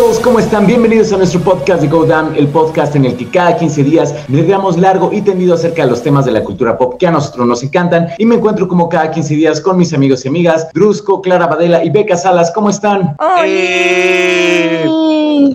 todos, ¿cómo están? Bienvenidos a nuestro podcast de Go Down, el podcast en el que cada 15 días damos largo y tendido acerca de los temas de la cultura pop que a nosotros nos encantan. Y me encuentro como cada 15 días con mis amigos y amigas, Drusco, Clara Badela y Beca Salas. ¿Cómo están?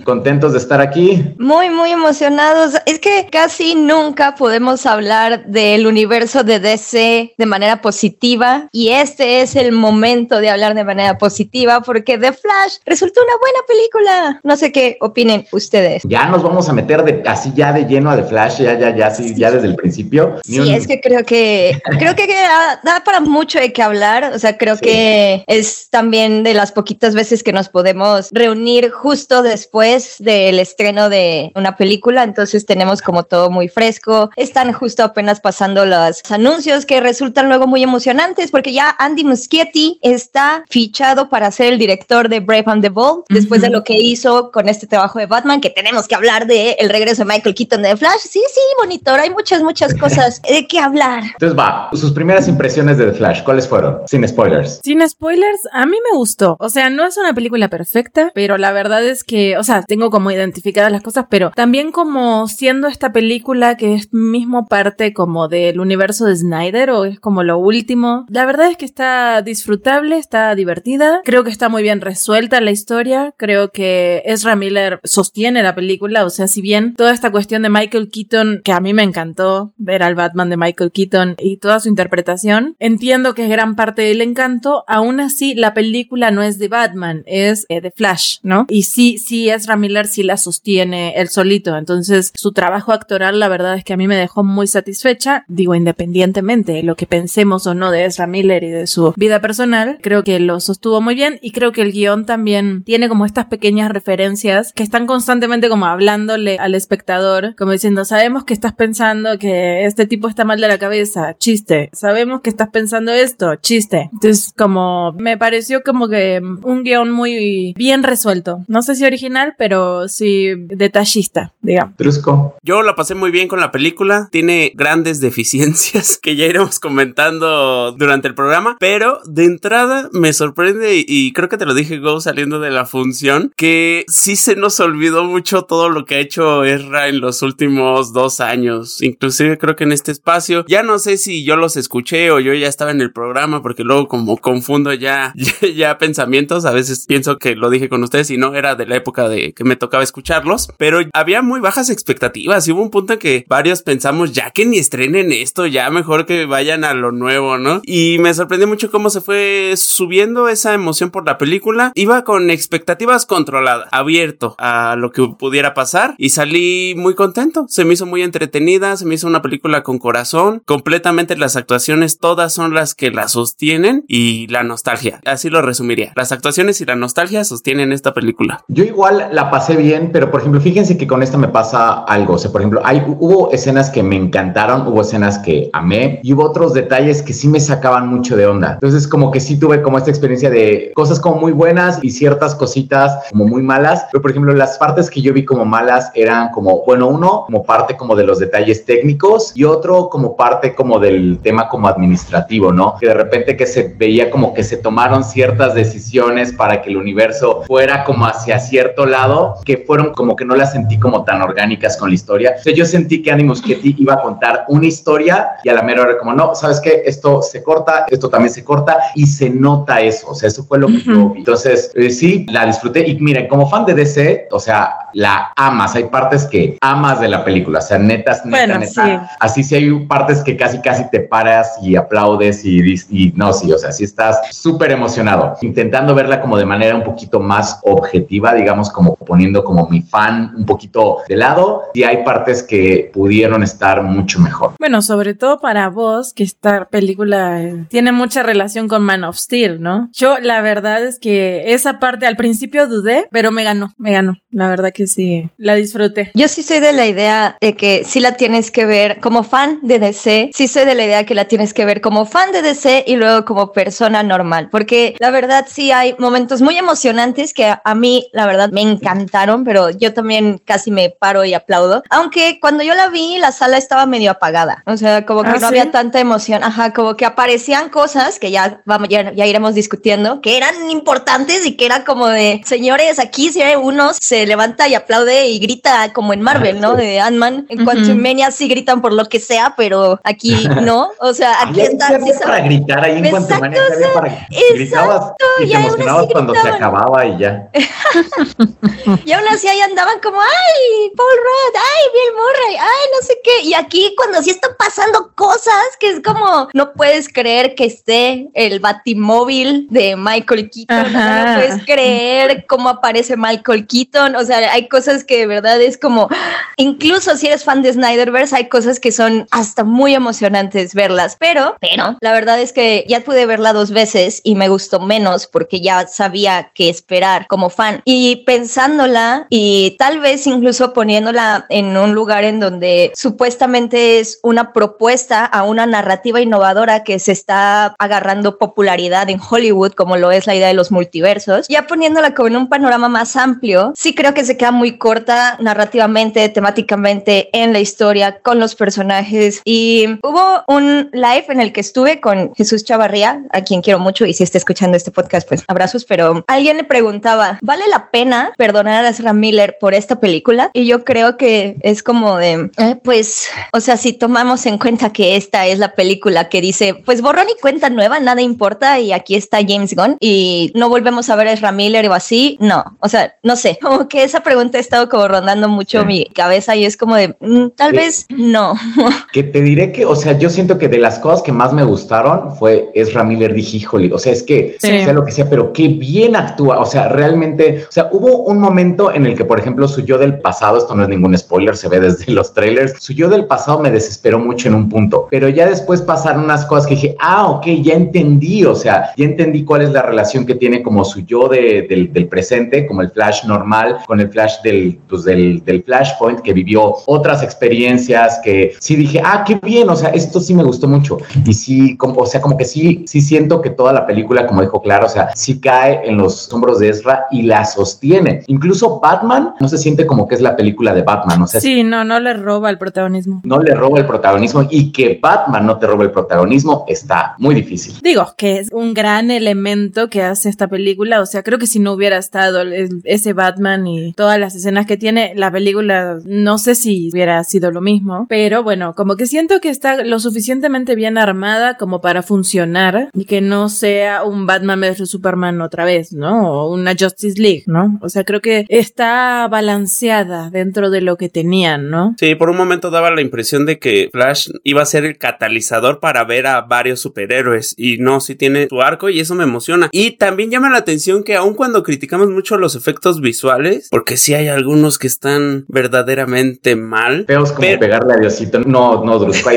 ¿Contentos de estar aquí? Muy, muy emocionados. Es que casi nunca podemos hablar del universo de DC de manera positiva y este es el momento de hablar de manera positiva porque The Flash resultó una buena película. No sé qué opinen ustedes. Ya nos vamos a meter de, así ya de lleno a The Flash, ya, ya, ya, sí, ya desde el principio. sí, es que creo que creo que da, para mucho de qué hablar. O sea, creo que es también de las poquitas veces que nos podemos reunir justo después del estreno de una película. Entonces tenemos como todo muy fresco. Están justo apenas pasando los anuncios que resultan luego muy emocionantes porque ya Andy Muschietti está fichado para ser el director de Brave and the Bold después de lo que hizo con este trabajo de Batman, que tenemos que hablar de el regreso de Michael Keaton de Flash. Sí, sí, monitor, hay muchas, muchas cosas de qué hablar. Entonces va, sus primeras impresiones de The Flash, ¿cuáles fueron? Sin spoilers. Sin spoilers, a mí me gustó. O sea, no es una película perfecta, pero la verdad es que, o sea, tengo como identificadas las cosas, pero también como siendo esta película que es mismo parte como del universo de Snyder o es como lo último. La verdad es que está disfrutable, está divertida, creo que está muy bien resuelta la historia, creo que Ezra Miller sostiene la película, o sea, si bien toda esta cuestión de Michael Keaton, que a mí me encantó ver al Batman de Michael Keaton y toda su interpretación, entiendo que es gran parte del encanto, aún así la película no es de Batman, es eh, de Flash, ¿no? Y sí, sí, Ezra Miller sí la sostiene él solito, entonces su trabajo actoral la verdad es que a mí me dejó muy satisfecha, digo independientemente de lo que pensemos o no de Ezra Miller y de su vida personal, creo que lo sostuvo muy bien y creo que el guion también tiene como estas pequeñas referencias que están constantemente como hablándole al espectador, como diciendo, sabemos que estás pensando que este tipo está mal de la cabeza, chiste, sabemos que estás pensando esto, chiste. Entonces como me pareció como que un guion muy bien resuelto, no sé si original, pero sí detallista, digamos. Trusco. Yo la pasé muy bien con la película, tiene grandes deficiencias que ya iremos comentando durante el programa, pero de entrada me sorprende y, creo que te lo dije Go saliendo de la función, que sí se nos olvidó mucho todo lo que ha hecho Ezra en los últimos dos años, inclusive creo que en este espacio, ya no sé si yo los escuché o yo ya estaba en el programa, porque luego como confundo ya, ya, pensamientos, a veces pienso que lo dije con ustedes y no era de la época de que me tocaba escucharlos, pero había muy bajas expectativas y hubo un punto en que varios pensamos ya que ni estrenen esto, ya mejor que vayan a lo nuevo, ¿no? Y me sorprendió mucho cómo se fue subiendo esa emoción por la película. Iba con expectativas controladas, abierto a lo que pudiera pasar y salí muy contento. Se me hizo muy entretenida, se me hizo una película con corazón. Completamente las actuaciones todas son las que la sostienen y la nostalgia. Así lo resumiría. Las actuaciones y la nostalgia sostienen esta película. Yo igual la pasé bien, pero por ejemplo, fíjense que con esta me pasa algo. O sea, por ejemplo, hay, hubo escenas que me encantaron, hubo escenas que amé y hubo otros detalles que sí me sacaban mucho de onda. Entonces, como que sí tuve como esta experiencia de cosas como muy buenas y ciertas cositas como muy malas. Pero, por ejemplo, las partes que yo vi como malas eran como, bueno, uno como parte como de los detalles técnicos y otro como parte como del tema como administrativo, ¿no? Que de repente que se veía como que se tomaron ciertas decisiones para que el universo fuera como hacia cierto lado, que fueron como que no las sentí como tan orgánicas con la historia. Entonces yo sentí que Andy Muschietti iba a contar una historia y a la mera hora como, no, ¿sabes qué? Esto se corta, esto también se corta y se nota eso, o sea, eso fue lo que yo vi. Entonces, eh, sí, la disfruté y miren, como fan de DC, o sea, la amas, hay partes que amas de la película, o sea, netas, neta, neta. Así sí hay partes que casi, casi te paras y aplaudes y, y no, sí, o sea, sí estás súper emocionado, intentando verla como de manera un poquito más objetiva, digamos, como poniendo como mi fan un poquito de lado y hay partes que pudieron estar mucho mejor. Bueno, sobre todo para vos, que esta película eh, tiene mucha relación con Man of Steel, ¿no? Yo la verdad es que esa parte al principio dudé, pero me ganó, me ganó. La verdad que sí, sí. La disfruté. Yo sí soy de la idea de que sí la tienes que ver como fan de DC. Sí soy de la idea que la tienes que ver como fan de DC y luego como persona normal. Porque la verdad sí hay momentos muy emocionantes que a, mí, la verdad, me encantaron, pero yo también casi me paro y aplaudo. Aunque cuando yo la vi, la sala estaba medio apagada. O sea, como que ¿Ah, no había tanta emoción. Ajá, como que aparecían cosas que ya vamos, ya, ya iremos discutiendo, que eran importantes y que era como de, señores, aquí si hay uno se levanta y aplaude y grita como en Marvel, ¿no? De Ant-Man. En cuanto uh sí gritan por lo que sea, pero aquí no. O sea, aquí está. Sí, para gritar ahí en cuanto para gritabas y te emocionabas cuando se acababa y ya. y aún así ahí andaban como, ay, Paul Rudd, ay, Bill Murray, ay, no sé qué. Y aquí cuando sí están pasando cosas que es como, no puedes creer que esté el batimóvil de Michael Keaton, no puedes creer cómo aparece Michael Keaton, o sea, hay cosas que de verdad es como, incluso si eres fan de Snyderverse, hay cosas que son hasta muy emocionantes verlas, pero, pero, la verdad es que ya pude verla dos veces y me gustó menos porque ya sabía qué esperar como fan. Y pensándola y tal vez incluso poniéndola en un lugar en donde supuestamente es una propuesta a una narrativa innovadora que se está agarrando popularidad en Hollywood, como lo es la idea de los multiversos, ya poniéndola como en un panorama más amplio, sí creo que se queda muy corta narrativamente, temáticamente en la historia, con los personajes. Y hubo un live en el que estuve con Jesús Chavarría, a quien quiero mucho y si está escuchando este podcast, pues abrazos, pero alguien le preguntaba, ¿vale la pena perdonar a Ezra Miller por esta película? Y yo creo que es como de, eh, pues, o sea, si tomamos en cuenta que esta es la película que dice, pues borrón y cuenta nueva, nada importa y aquí está James Gunn y no volvemos a ver a Ezra Miller o así, no, o sea, no sé, como que esa pregunta ha estado como rondando mucho mi cabeza y es como de, mm, tal vez no. Que te diré que, o sea, yo siento que de las cosas que más me gustaron fue Ezra Miller, dije, híjole, o sea, es que sea lo que sea, pero qué bien actúa, o sea, realmente, o sea, hubo un momento en el que, por ejemplo, su yo del pasado, esto no es ningún spoiler, se ve desde los trailers, su yo del pasado me desesperó mucho en un punto, pero ya después pasaron unas cosas que dije, ah, ok, ya entendí, o sea, ya entendí cuál es la relación que tiene como su yo de, del, del, presente, como el flash normal, con el flash del, pues, del, del flashpoint que vivió otras experiencias que sí dije, ah, qué bien, o sea, esto sí me gustó mucho y sí, como, o sea, como que sí, sí siento que toda la película, como dijo Claro, o sea, sí cae en los hombros de Ezra y la sostiene. Incluso Batman no se siente como que es la película de Batman, o sea, sí, no, no le roba el protagonismo. No le roba el protagonismo y que Batman no te robe el protagonismo está muy difícil. Digo, que es un gran elemento que hace esta película, o sea, creo que si no hubiera estado ese Batman y todas las escenas que tiene, la película no sé si hubiera sido lo mismo, pero bueno, como que siento que está lo suficientemente bien armada como para funcionar y que no sea un Batman vs Superman otra vez, ¿no? O una Justice League, ¿no? O sea, creo que está balanceada dentro de lo que tenían, ¿no? Sí, por un momento daba la impresión de que Flash iba a ser el catalizador para ver a varios superhéroes y no, sí tiene su arco y eso me emociona. Y también llama la atención que aun cuando criticamos mucho los efectos visuales, porque sí hay algunos que están verdaderamente mal. Feos como pegarle a Diosito. No, no, Drusco,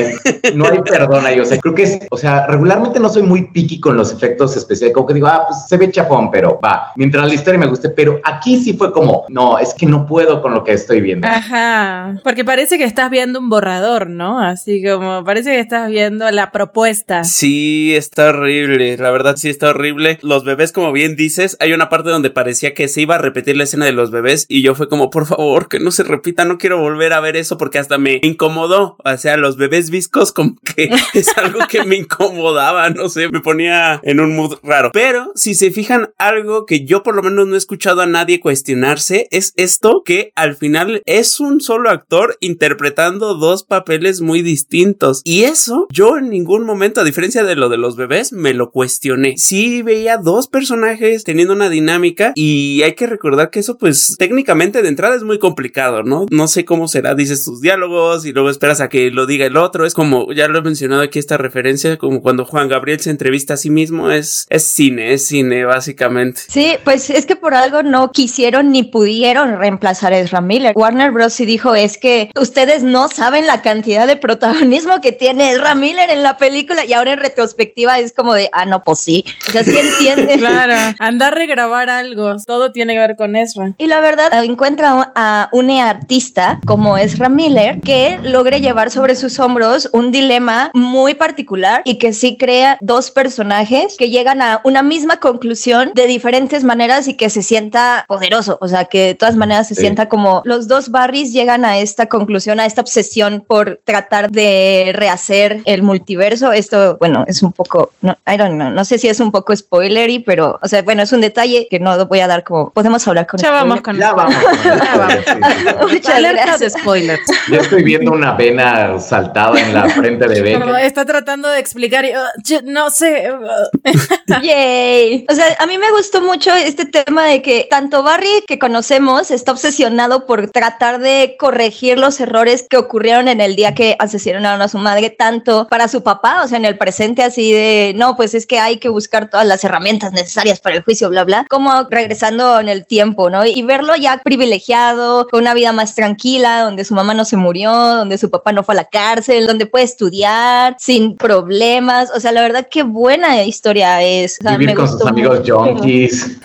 no hay perdón ahí. O sea, creo que es, o sea, regularmente no soy muy piqui con los efectos especiales, como que digo, ah, pues se ve chapón, pero va, mientras la historia me guste, pero aquí sí fue como, no, es que no puedo con lo que estoy viendo. Ajá, porque parece que estás viendo un borrador, ¿no? Así como parece que estás viendo la propuesta. Sí, está horrible, la verdad sí está horrible. Los bebés, como bien dices, hay una parte donde parecía que se iba a repetir la escena de los bebés y yo fue como, por favor, que no se repita, no quiero volver a ver eso porque hasta me incomodó. O sea, los bebés viscos como que es algo que me incomodaba, no sé, me ponía en un mood raro. Pero si se fijan, algo que yo por lo menos no he escuchado a nadie cuestionarse es esto que al final es un solo actor interpretando dos papeles muy distintos. Y eso yo en ningún momento, a diferencia de lo de los bebés, me lo cuestioné. Sí veía dos personajes teniendo una dinámica y hay que recordar que eso pues técnicamente de entrada es muy complicado, ¿no? No sé cómo será, dices tus diálogos y luego esperas a que lo diga el otro. Es como, ya lo he mencionado aquí esta referencia, como cuando Juan Gabriel se entrevista a sí mismo, es, es cine, es cine básicamente. Sí, pues es que por algo no quisieron ni pudieron reemplazar a Ezra Miller. Warner Bros. sí dijo, es que ustedes no saben la cantidad de protagonismo que tiene Ezra Miller en la película y ahora en retrospectiva es como de, ah, no, pues sí. O sea, sí entiende. claro, andar a regrabar algo, todo tiene que ver con Ezra. Y la verdad encuentra a un artista como Ezra Miller que logre llevar sobre sus hombros un dilema muy particular y que sí crea dos personajes que llegan a una misma conclusión de diferentes maneras y que se sienta poderoso, o sea, que de todas maneras se sienta como los dos Barrys llegan a esta conclusión, a esta obsesión por tratar de rehacer el multiverso. Esto, bueno, es un poco, no, I don't know, no sé si es un poco spoilery, pero, o sea, bueno, es un detalle que no voy a dar como, podemos hablar con Ya vamos con Ya vamos. Muchas Alerta de spoilers. Yo estoy viendo una vena saltada en la frente de Beca. está tratando de explicar y, uh, yo no sé. uh, Yay. O sea, a mí me gustó mucho este tema de que tanto Barry que conocemos está obsesionado por tratar de corregir los errores que ocurrieron en el día que asesinaron a su madre, tanto para su papá, o sea, en el presente así de, no, pues es que hay que buscar todas las herramientas necesarias para el juicio, bla, bla, como regresando en el tiempo, ¿no? Y verlo ya privilegiado, con una vida más tranquila, donde su mamá no se murió, donde su papá no fue a la cárcel, donde puede estudiar sin problemas, o sea, la verdad qué buena historia es. O sea, Vivir me con sus amigos junkies.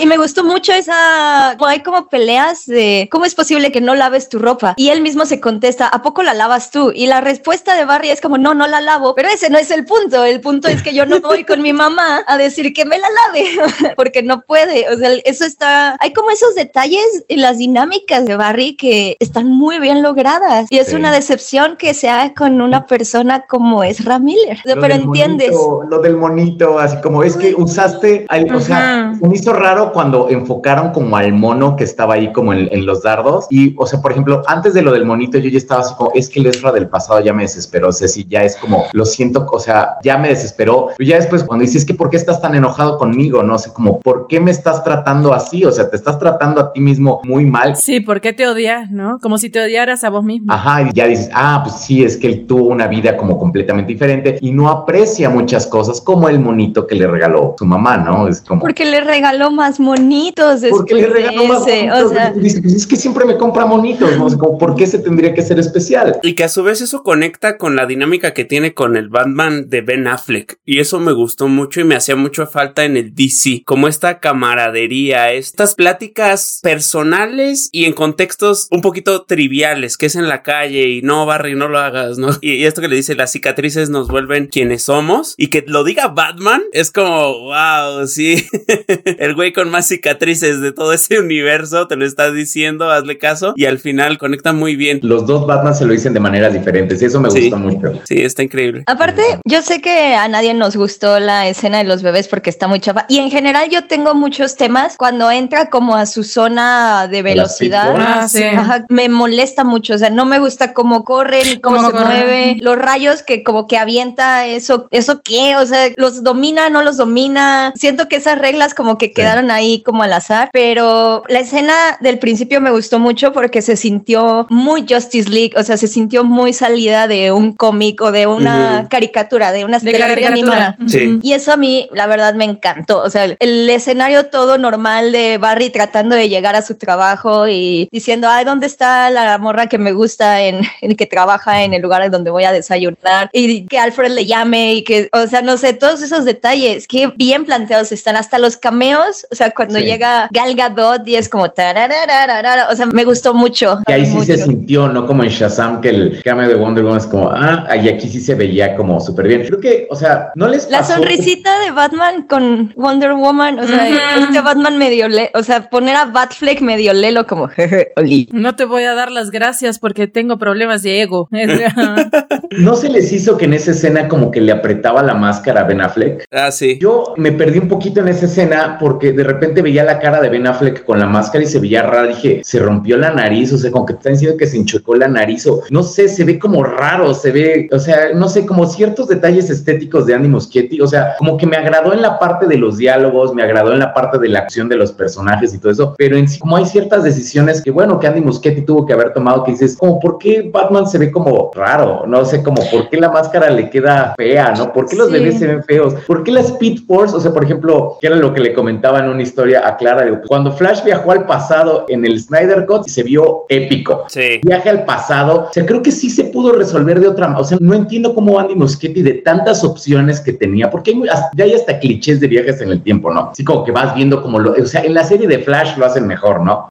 Y me gustó mucho esa. Hay como peleas de cómo es posible que no laves tu ropa. Y él mismo se contesta, ¿a poco la lavas tú? Y la respuesta de Barry es como, no, no la lavo. Pero ese no es el punto. El punto es que yo no voy con mi mamá a decir que me la lave porque no puede. O sea, eso está. Hay como esos detalles en las dinámicas de Barry que están muy bien logradas. Y es Sí. una decepción que sea con una persona como es Miller. Sea, Lo pero entiendes. monito, lo del monito, así como es que usaste, al- o sea, me hizo raro cuando enfocaron como al mono que estaba ahí como en, en los dardos. Y, o sea, por ejemplo, antes de lo del monito, yo ya estaba así como, es que el Ezra del pasado ya me desesperó. O sea, si ya es como, lo siento, o sea, ya me desesperó. Pero ya después, cuando dices, que ¿por qué estás tan enojado conmigo? No sé, como, ¿por qué me estás tratando así? O sea, te estás tratando a ti mismo muy mal. Sí, ¿por qué te odias, no? Como si te odiaras a vos mismo. Ajá, y ya dices, ah, pues sí, es que él tuvo una vida como completamente diferente y no aprecia muchas cosas como el monito que le regaló su mamá, ¿no? Es como... Porque le regaló más monitos después Porque le regaló de más ese, monitos? o sea, pues es que siempre me compra monitos, ¿no? O sea, como, ¿por qué se tendría que ser especial? Y que a su vez eso conecta con la dinámica que tiene con el Batman de Ben Affleck. Y eso me gustó mucho y me hacía mucho falta en el DC. Como esta camaradería, estas pláticas personales y en contextos un poquito triviales, que es en la calle y no, Barry, no lo hagas, ¿no? Y, y esto que le dice, las cicatrices nos vuelven quienes somos. Y que lo diga Batman es como, wow, sí. el güey con más cicatrices de todo ese universo te lo está diciendo, hazle caso. Y al final conecta muy bien. Los dos Batman se lo dicen de maneras diferentes y eso me Sí. gusta mucho. Sí, está increíble. aparte, yo sé que a nadie nos gustó la escena de los bebés porque está muy chafa. Y en general yo tengo muchos temas cuando entra como a su zona de velocidad. Ah, sí. Ajá, me molesta mucho, o sea, no me gusta cómo corre ni cómo, Cómo se corre. mueve, los rayos que como que avienta, eso, eso qué, o sea, los domina, no los domina. Siento que esas reglas como que quedaron ahí como al azar, pero la escena del principio me gustó mucho porque se sintió muy Justice League, o sea, se sintió muy salida de un cómic o de una Ujú. caricatura, de una De animada. Sí. Y eso a mí, la verdad, me encantó. O sea, el, el escenario todo normal de Barry tratando de llegar a su trabajo y diciendo, ay, ¿dónde está la morra que me gusta en, en que trabaja en el lugar donde voy a desayunar? Y que Alfred le llame y que, o sea, no sé, todos esos detalles que bien planteados están, hasta los cameos. O sea, cuando Sí. llega Gal Gadot y es como, o sea, me gustó mucho. Que ahí sí mucho. se sintió, no como en Shazam, que el cambio de Wonder Woman es como, ah, y aquí sí se veía como súper bien. Creo que, o sea, no les La pasó- sonrisita de Batman con Wonder Woman, o sea, Ujú. este Batman medio le, o sea, poner a Batfleck medio lelo como jeje, oli. No te voy a dar las gracias porque tengo problemas de ego. ¿No se les hizo que en esa escena como que le apretaba la máscara a Ben Affleck? Ah, sí. Yo me perdí un poquito en esa escena porque de repente veía la cara de Ben Affleck con la máscara y se veía rara. Dije, se rompió la nariz, o sea, como que te están diciendo que se enchocó la nariz o no sé, se ve como raro, se ve, o sea, no sé, como ciertos detalles estéticos de Andy Muschietti, o sea, como que me agradó en la parte de los diálogos, me agradó en la parte de la acción de los personajes y todo eso, pero en sí, como hay ciertas decisiones que, bueno, que Andy Muschietti tuvo que haber tomado, que dices, como, ¿por qué Batman se ve como raro? No sé, como, ¿por qué la máscara le queda fea, no? ¿Por qué los Sí. bebés se ven feos? ¿Por qué la Speed Force? O sea, por ejemplo, que era lo que le comentaba en una historia a Clara, digo, cuando Flash viajó al pasado en el Snyder Cut se vio épico. Sí. Viaje al pasado, o sea, creo que sí se pudo resolver de otra manera. O sea, no entiendo cómo Andy Muschietti de tantas opciones que tenía, porque hay ya hay hasta clichés de viajes en el tiempo, ¿no? Así como que vas viendo como lo, o sea, en la serie de Flash lo hacen mejor, ¿no?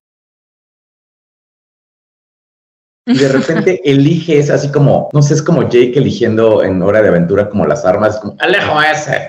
Y de repente elige, es así como, no sé, es como Jake eligiendo en Hora de Aventura como las armas, como, alejo ese.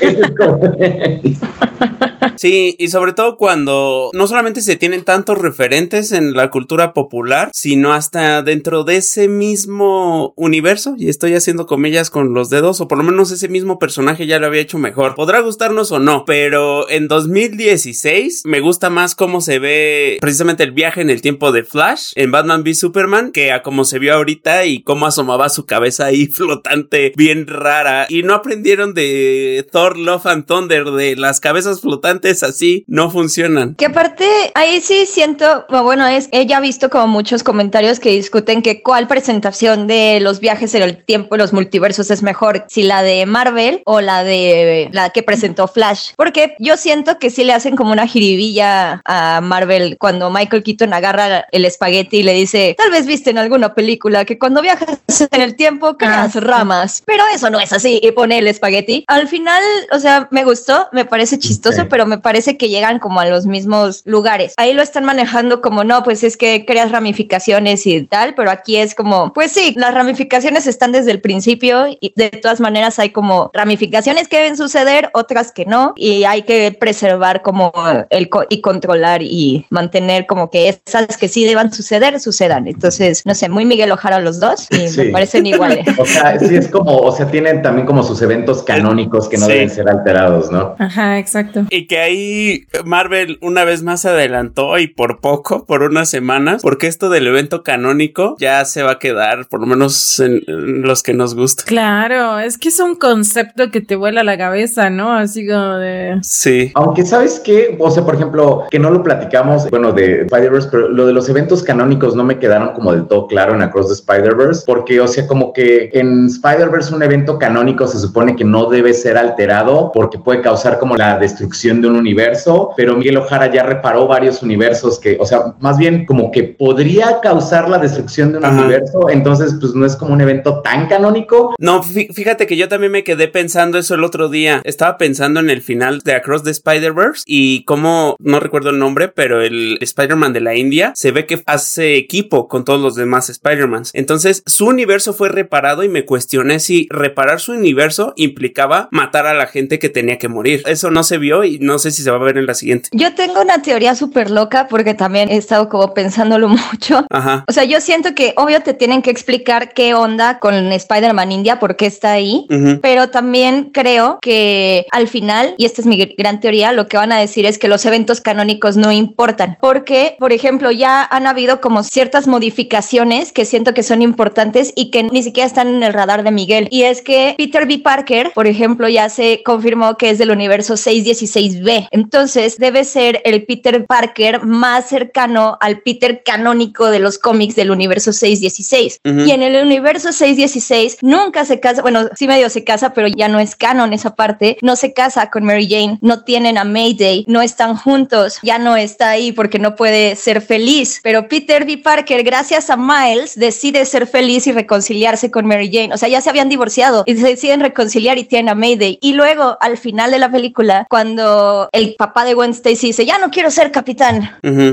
es como... Sí, y sobre todo cuando no solamente se tienen tantos referentes en la cultura popular, sino hasta dentro de ese mismo universo, y estoy haciendo comillas con los dedos, o por lo menos ese mismo personaje ya lo había hecho mejor. Podrá gustarnos o no, pero en 2016 me gusta más cómo se ve precisamente el viaje en el tiempo de Flash en Batman v Superman que a como se vio ahorita y cómo asomaba su cabeza ahí flotante bien rara. Y no aprendieron de Thor Love and Thunder de las cabezas flotantes así no funcionan. Que aparte, ahí sí siento, bueno, es, he ya visto como muchos comentarios que discuten que cuál presentación de los viajes en el tiempo, los multiversos es mejor, si la de Marvel o la de la que presentó Flash. Porque yo siento que sí le hacen como una jiribilla a Marvel cuando Michael Keaton agarra el espagueti y le dice, tal vez viste en alguna película que cuando viajas en el tiempo creas ah, ramas, pero eso no es así y pone el espagueti. Al final, o sea, me gustó, me parece chistoso, pero me parece que llegan como a los mismos lugares. Ahí lo están manejando como no, pues es que creas ramificaciones y tal, pero aquí es como, pues sí, las ramificaciones están desde el principio y de todas maneras hay como ramificaciones que deben suceder, otras que no, y hay que preservar como el y controlar y mantener como que esas que sí deban suceder, sucedan. Entonces, no sé, muy Miguel Ojara los dos y me parecen iguales. o sea, sí es como, o sea, tienen también como sus eventos canónicos que no deben ser alterados, ¿no? Ajá, exacto. Y que ahí Marvel una vez más adelantó y por poco, por unas semanas, porque esto del evento canónico ya se va a quedar, por lo menos en, los que nos gusta. Claro, es que es un concepto que te vuela la cabeza, ¿no? Así como de... Sí. Aunque sabes que, o sea, por ejemplo, que no lo platicamos, bueno, de Spider-Verse, pero lo de los eventos canónicos no me quedaron como del todo claro en Across the Spider-Verse, porque, o sea, como que en Spider-Verse un evento canónico se supone que no debe ser alterado porque puede causar como la destrucción de un universo, pero Miguel Ojara ya reparó varios universos que, o sea, más bien como que podría causar la destrucción de un universo, entonces pues no es como un evento tan canónico. No, fíjate que yo también me quedé pensando eso el otro día. Estaba pensando en el final de Across the Spider-Verse y como, no recuerdo el nombre, pero el Spider-Man de la India se ve que hace equipo con todos los demás Spider-Mans. Entonces su universo fue reparado y me cuestioné si reparar su universo implicaba matar a la gente que tenía que morir. Eso no se vio y no sé si se va a ver en la siguiente. Yo tengo una teoría súper loca porque también he estado como pensándolo mucho. Ajá. O sea, yo siento que obvio te tienen que explicar qué onda con Spider-Man India, por qué está ahí, pero también creo que al final, y esta es mi gran teoría, lo que van a decir es que los eventos canónicos no importan, porque, por ejemplo, ya han habido como ciertas modificaciones que siento que son importantes y que ni siquiera están en el radar de Miguel. Y es que Peter B. Parker, por ejemplo, ya se confirmó que es del universo 616B. Entonces, debe ser el Peter Parker más cercano al Peter canónico de los cómics del universo 616. Y en el universo 616 nunca se casa, bueno, sí medio se casa, pero ya no es canon esa parte. No se casa con Mary Jane, no tienen a Mayday, no están juntos, ya no está ahí porque no puede ser feliz. Pero Peter B. Parker, gracias a Miles, decide ser feliz y reconciliarse con Mary Jane. O sea, ya se habían divorciado y se deciden reconciliar y tienen a Mayday. Y luego, al final de la película, cuando el papá de Gwen Stacy dice, ya no quiero ser capitán,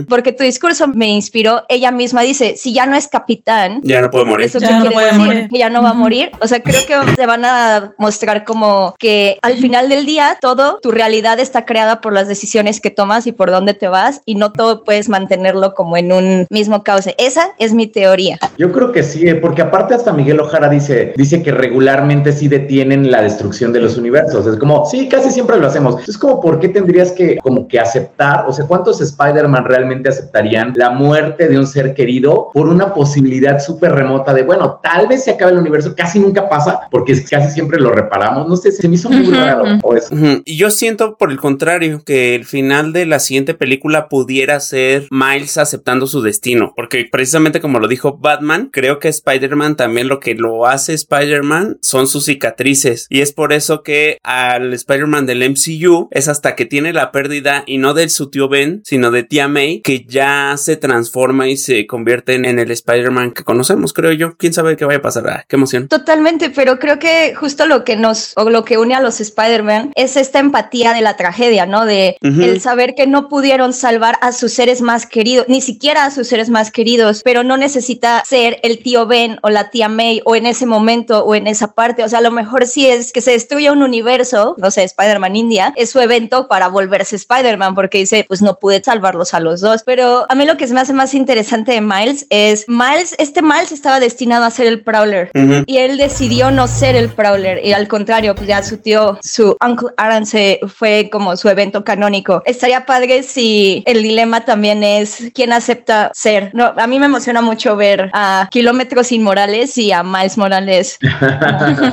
porque tu discurso me inspiró, ella misma dice, si ya no es capitán, ya no puede morir. Eso ya no puede morir. Que ya no va a morir. O sea, creo que te van a mostrar como que al final del día todo, tu realidad está creada por las decisiones que tomas y por dónde te vas y no todo puedes mantenerlo como en un mismo cauce. Esa es mi teoría. Yo creo que sí, eh, porque aparte hasta Miguel Ojara dice, dice que regularmente sí detienen la destrucción de los universos. Es como, sí, casi siempre lo hacemos. Es como, ¿por qué tendrías que como que aceptar? O sea, ¿cuántos Spider-Man realmente aceptarían la muerte de un ser querido por una posibilidad súper remota de, bueno, tal vez se acabe el universo? Casi nunca pasa porque casi siempre lo reparamos. No sé, se me hizo muy raro Y yo siento por el contrario que el final de la siguiente película pudiera ser Miles aceptando su destino, porque precisamente como lo dijo Batman, creo que Spider-Man también lo que lo hace Spider-Man son sus cicatrices y es por eso que al Spider-Man del MCU es hasta que tiene la pérdida y no de su tío Ben, sino de tía May, que ya se transforma y se convierte en, el Spider-Man que conocemos, creo yo. ¿Quién sabe qué vaya a pasar? Ah, qué emoción. Totalmente, pero creo que justo lo que nos, o lo que une a los Spider-Man es esta empatía de la tragedia, ¿no? De el saber que no pudieron salvar a sus seres más queridos, ni siquiera a sus seres más queridos, pero no necesita ser el tío Ben o la tía May o en ese momento o en esa parte. O sea, a lo mejor sí es que se destruya un universo, no sé, Spider-Man India, es su evento para volverse Spider-Man, porque dice, pues no pude salvarlos a los dos. Pero a mí lo que se me hace más interesante de Miles es, Miles, este Miles estaba destinado a ser el Prowler y él decidió no ser el Prowler y al contrario, pues ya su tío, su Uncle Aaron se fue como su evento canónico. Estaría padre si el dilema también es quién acepta ser. No, a mí me emociona mucho ver a Kilómetros Inmorales y a Miles Morales.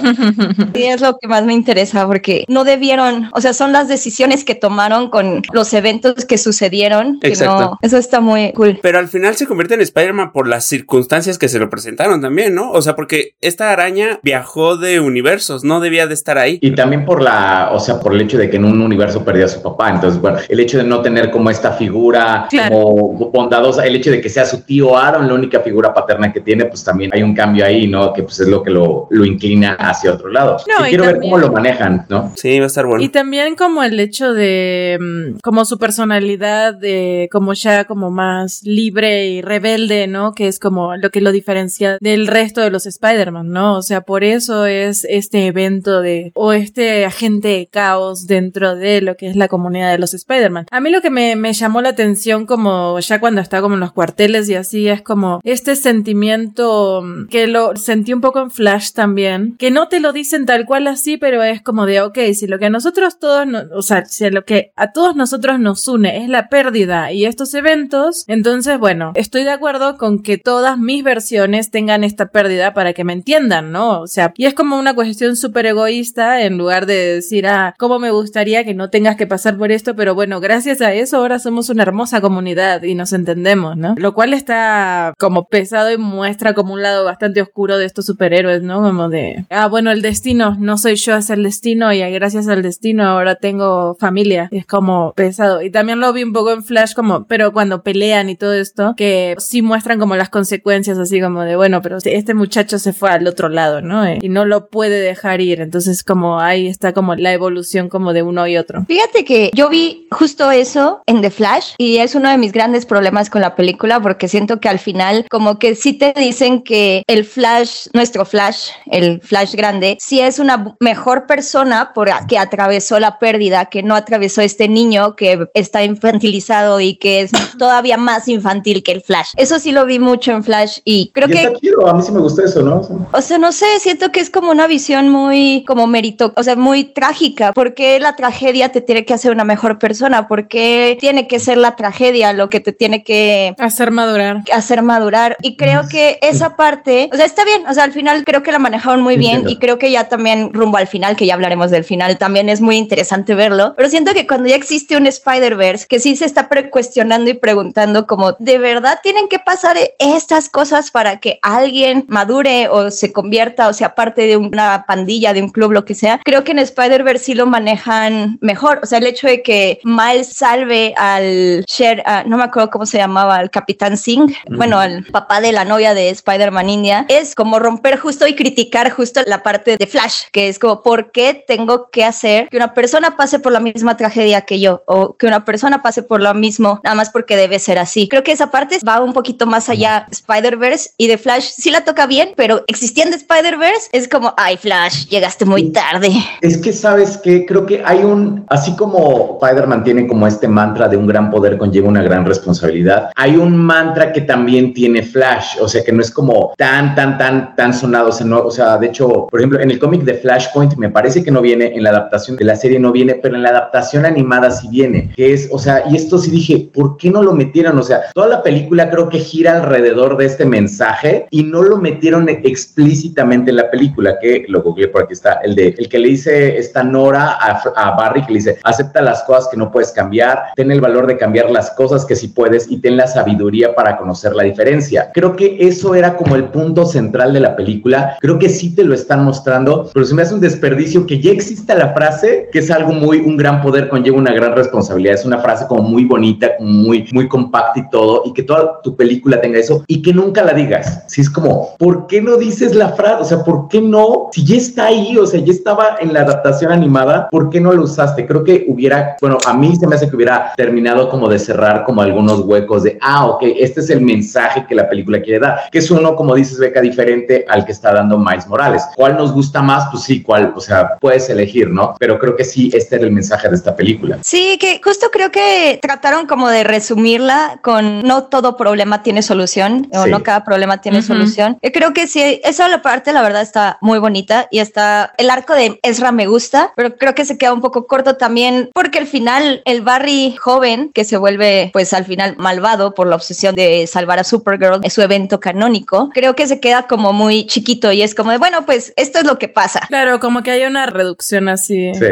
y es lo que más me interesa porque no debieron, o sea, son las decisiones que tomaron con los eventos que sucedieron. Exacto. eso está muy cool. Pero al final se convierte en Spider-Man por las circunstancias que se lo presentaron también, ¿no? O sea, porque esta araña viajó de universos, no debía de estar ahí. Y también por la, o sea, por el hecho de que en un universo perdió a su papá. Entonces, bueno, el hecho de no tener como esta figura como bondadosa, el hecho de que sea su tío Aaron la única figura paterna que tiene, pues también hay un cambio ahí, ¿no? Que pues es lo que lo, lo inclina hacia otro lado. No, y quiero ver cómo lo manejan, ¿no? Sí, va a estar bueno. Y también como el hecho de, mm, como su personalidad, de como ya como más libre y rebelde, ¿no? Que es como lo que lo diferencia del resto de los Spider-Man, ¿no? O sea, por eso es este evento de, o este agente de caos dentro de lo que es la comunidad de los Spider-Man. A mí lo que me, me llamó la atención como ya cuando está como en los cuarteles y así es como este sentimiento mm, que lo sentí un poco en Flash también, que no te lo dicen tal cual así, pero es como de, ok, si lo que nosotros todos, o sea, si lo que a todos nosotros nos une es la pérdida y estos eventos, entonces, bueno, estoy de acuerdo con que todas mis versiones tengan esta pérdida para que me entiendan, ¿no? O sea, y es como una cuestión súper egoísta en lugar de decir, ah, cómo me gustaría que no tengas que pasar por esto, pero bueno, gracias a eso ahora somos una hermosa comunidad y nos entendemos, ¿no? Lo cual está como pesado y muestra como un lado bastante oscuro de estos superhéroes, ¿no? Como de, ah, bueno, el destino, no soy yo, es el destino y gracias al destino ahora tengo familia. Es como pesado. Y también lo vi un poco en Flash como, pero cuando pelean y todo esto, que sí muestran como las consecuencias así como de, bueno, pero este muchacho se fue al otro lado, ¿no? Eh, y no lo puede dejar ir. Entonces como ahí está como la evolución como de uno y otro. Fíjate que yo vi justo eso en The Flash y es uno de mis grandes problemas con la película porque siento que al final como que sí te dicen que el Flash, nuestro Flash, el Flash grande, sí es una mejor persona por que atravesó la pérdida, que no atravesó este niño que está infantilizado y que es todavía más infantil que el Flash. Eso sí lo vi mucho en Flash y creo que... a mí sí me gusta eso, ¿no? O sea, no sé, siento que es como una visión muy como mérito, o sea, muy trágica. porque la tragedia te tiene que hacer una mejor persona? porque tiene que ser la tragedia lo que te tiene que hacer madurar? Hacer madurar. Y creo que esa parte, o sea, está bien, o sea, al final creo que la manejaron muy bien y creo que ya también rumbo al final, que ya hablaremos del final, también es muy interesante verlo. Pero siento que cuando ya existe un Spider-Verse, que sí se está cuestionando y preguntando como, ¿de verdad tienen que pasar estas cosas para que alguien madure o se convierta o sea parte de una pandilla, de un club, lo que sea? Creo que en Spider-Verse sí lo manejan mejor. O sea, el hecho de que Miles salve al Sher, ah, no me acuerdo cómo se llamaba, al Capitán Singh, bueno, al papá de la novia de Spider-Man India, es como romper justo y criticar justo la parte de Flash, que es como, ¿por qué tengo que hacer que una persona pase por la misma tragedia que yo o que una persona pase por lo mismo nada más porque debe ser así? Creo que esa parte va un poquito más allá Spider-Verse y de Flash sí la toca bien, pero existiendo Spider-Verse es como, ay Flash, llegaste muy tarde. Es que sabes que creo que hay un, así como Spider-Man tiene como este mantra de un gran poder conlleva una gran responsabilidad, hay un mantra que también tiene Flash, o sea que no es como tan, tan, tan, tan sonado, o sea, no, o sea de hecho, por ejemplo, en el cómic de Flashpoint me parece que no viene, en la adaptación de la serie no viene, pero en la adaptación animada sí viene, que es, o sea, y esto sí dije, ¿por qué no lo metieron? O sea, toda la película creo que gira alrededor de este mensaje y no lo metieron explícitamente en la película, que lo googleé por aquí está, el de el que le dice esta Nora a, a Barry, que le dice, acepta las cosas que no puedes cambiar, ten el valor de cambiar las cosas que sí puedes y ten la sabiduría para conocer la diferencia. Creo que eso era como el punto central de la película, creo que sí te lo están mostrando, pero se me hace un desperdicio que ya exista la frase, que es algo muy, un gran poder conlleva una gran responsabilidad. Es una frase como muy bonita, muy, muy compacta y todo, y que toda tu película tenga eso y que nunca la digas. Si es como, ¿por qué no dices la frase? O sea, ¿por qué no? Si ya está ahí, o sea, ya estaba en la adaptación animada, ¿por qué no lo usaste? Creo que hubiera, bueno, a mí se me hace que hubiera terminado como de cerrar como algunos huecos de, ah, ok, este es el mensaje que la película quiere dar, que es uno, como dices, Beca, diferente al que está dando Miles Morales. ¿Cuál nos gusta más? Pues sí, cuál, o sea, puedes elegir, ¿no? Pero creo que sí, este era el mensaje de esta película. Sí, que justo creo que trataron como de resumirla con no todo problema tiene solución o no cada problema tiene solución. Yo creo que sí, esa la parte la verdad está muy bonita y está el arco de Ezra me gusta, pero creo que se queda un poco corto también porque al final el Barry joven que se vuelve pues al final malvado por la obsesión de salvar a Supergirl es su evento canónico, creo que se queda como muy chiquito y es como de bueno pues esto es lo que pasa. Claro, como que hay una reducción así. Sí.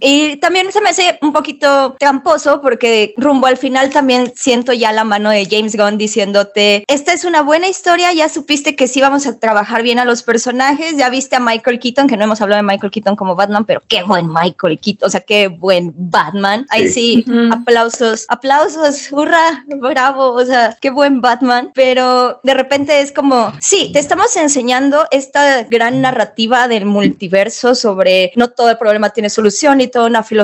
Y también se me hace un poquito tramposo porque rumbo al final también siento ya la mano de James Gunn diciéndote, esta es una buena historia, ya supiste que sí vamos a trabajar bien a los personajes, ya viste a Michael Keaton, que no hemos hablado de Michael Keaton como Batman, pero qué buen Michael Keaton, o sea, qué buen Batman. Ahí sí, aplausos, aplausos, hurra, bravo, o sea, qué buen Batman, pero de repente es como, sí, te estamos enseñando esta gran narrativa del multiverso sobre no todo el problema tiene solución y toda una filosofía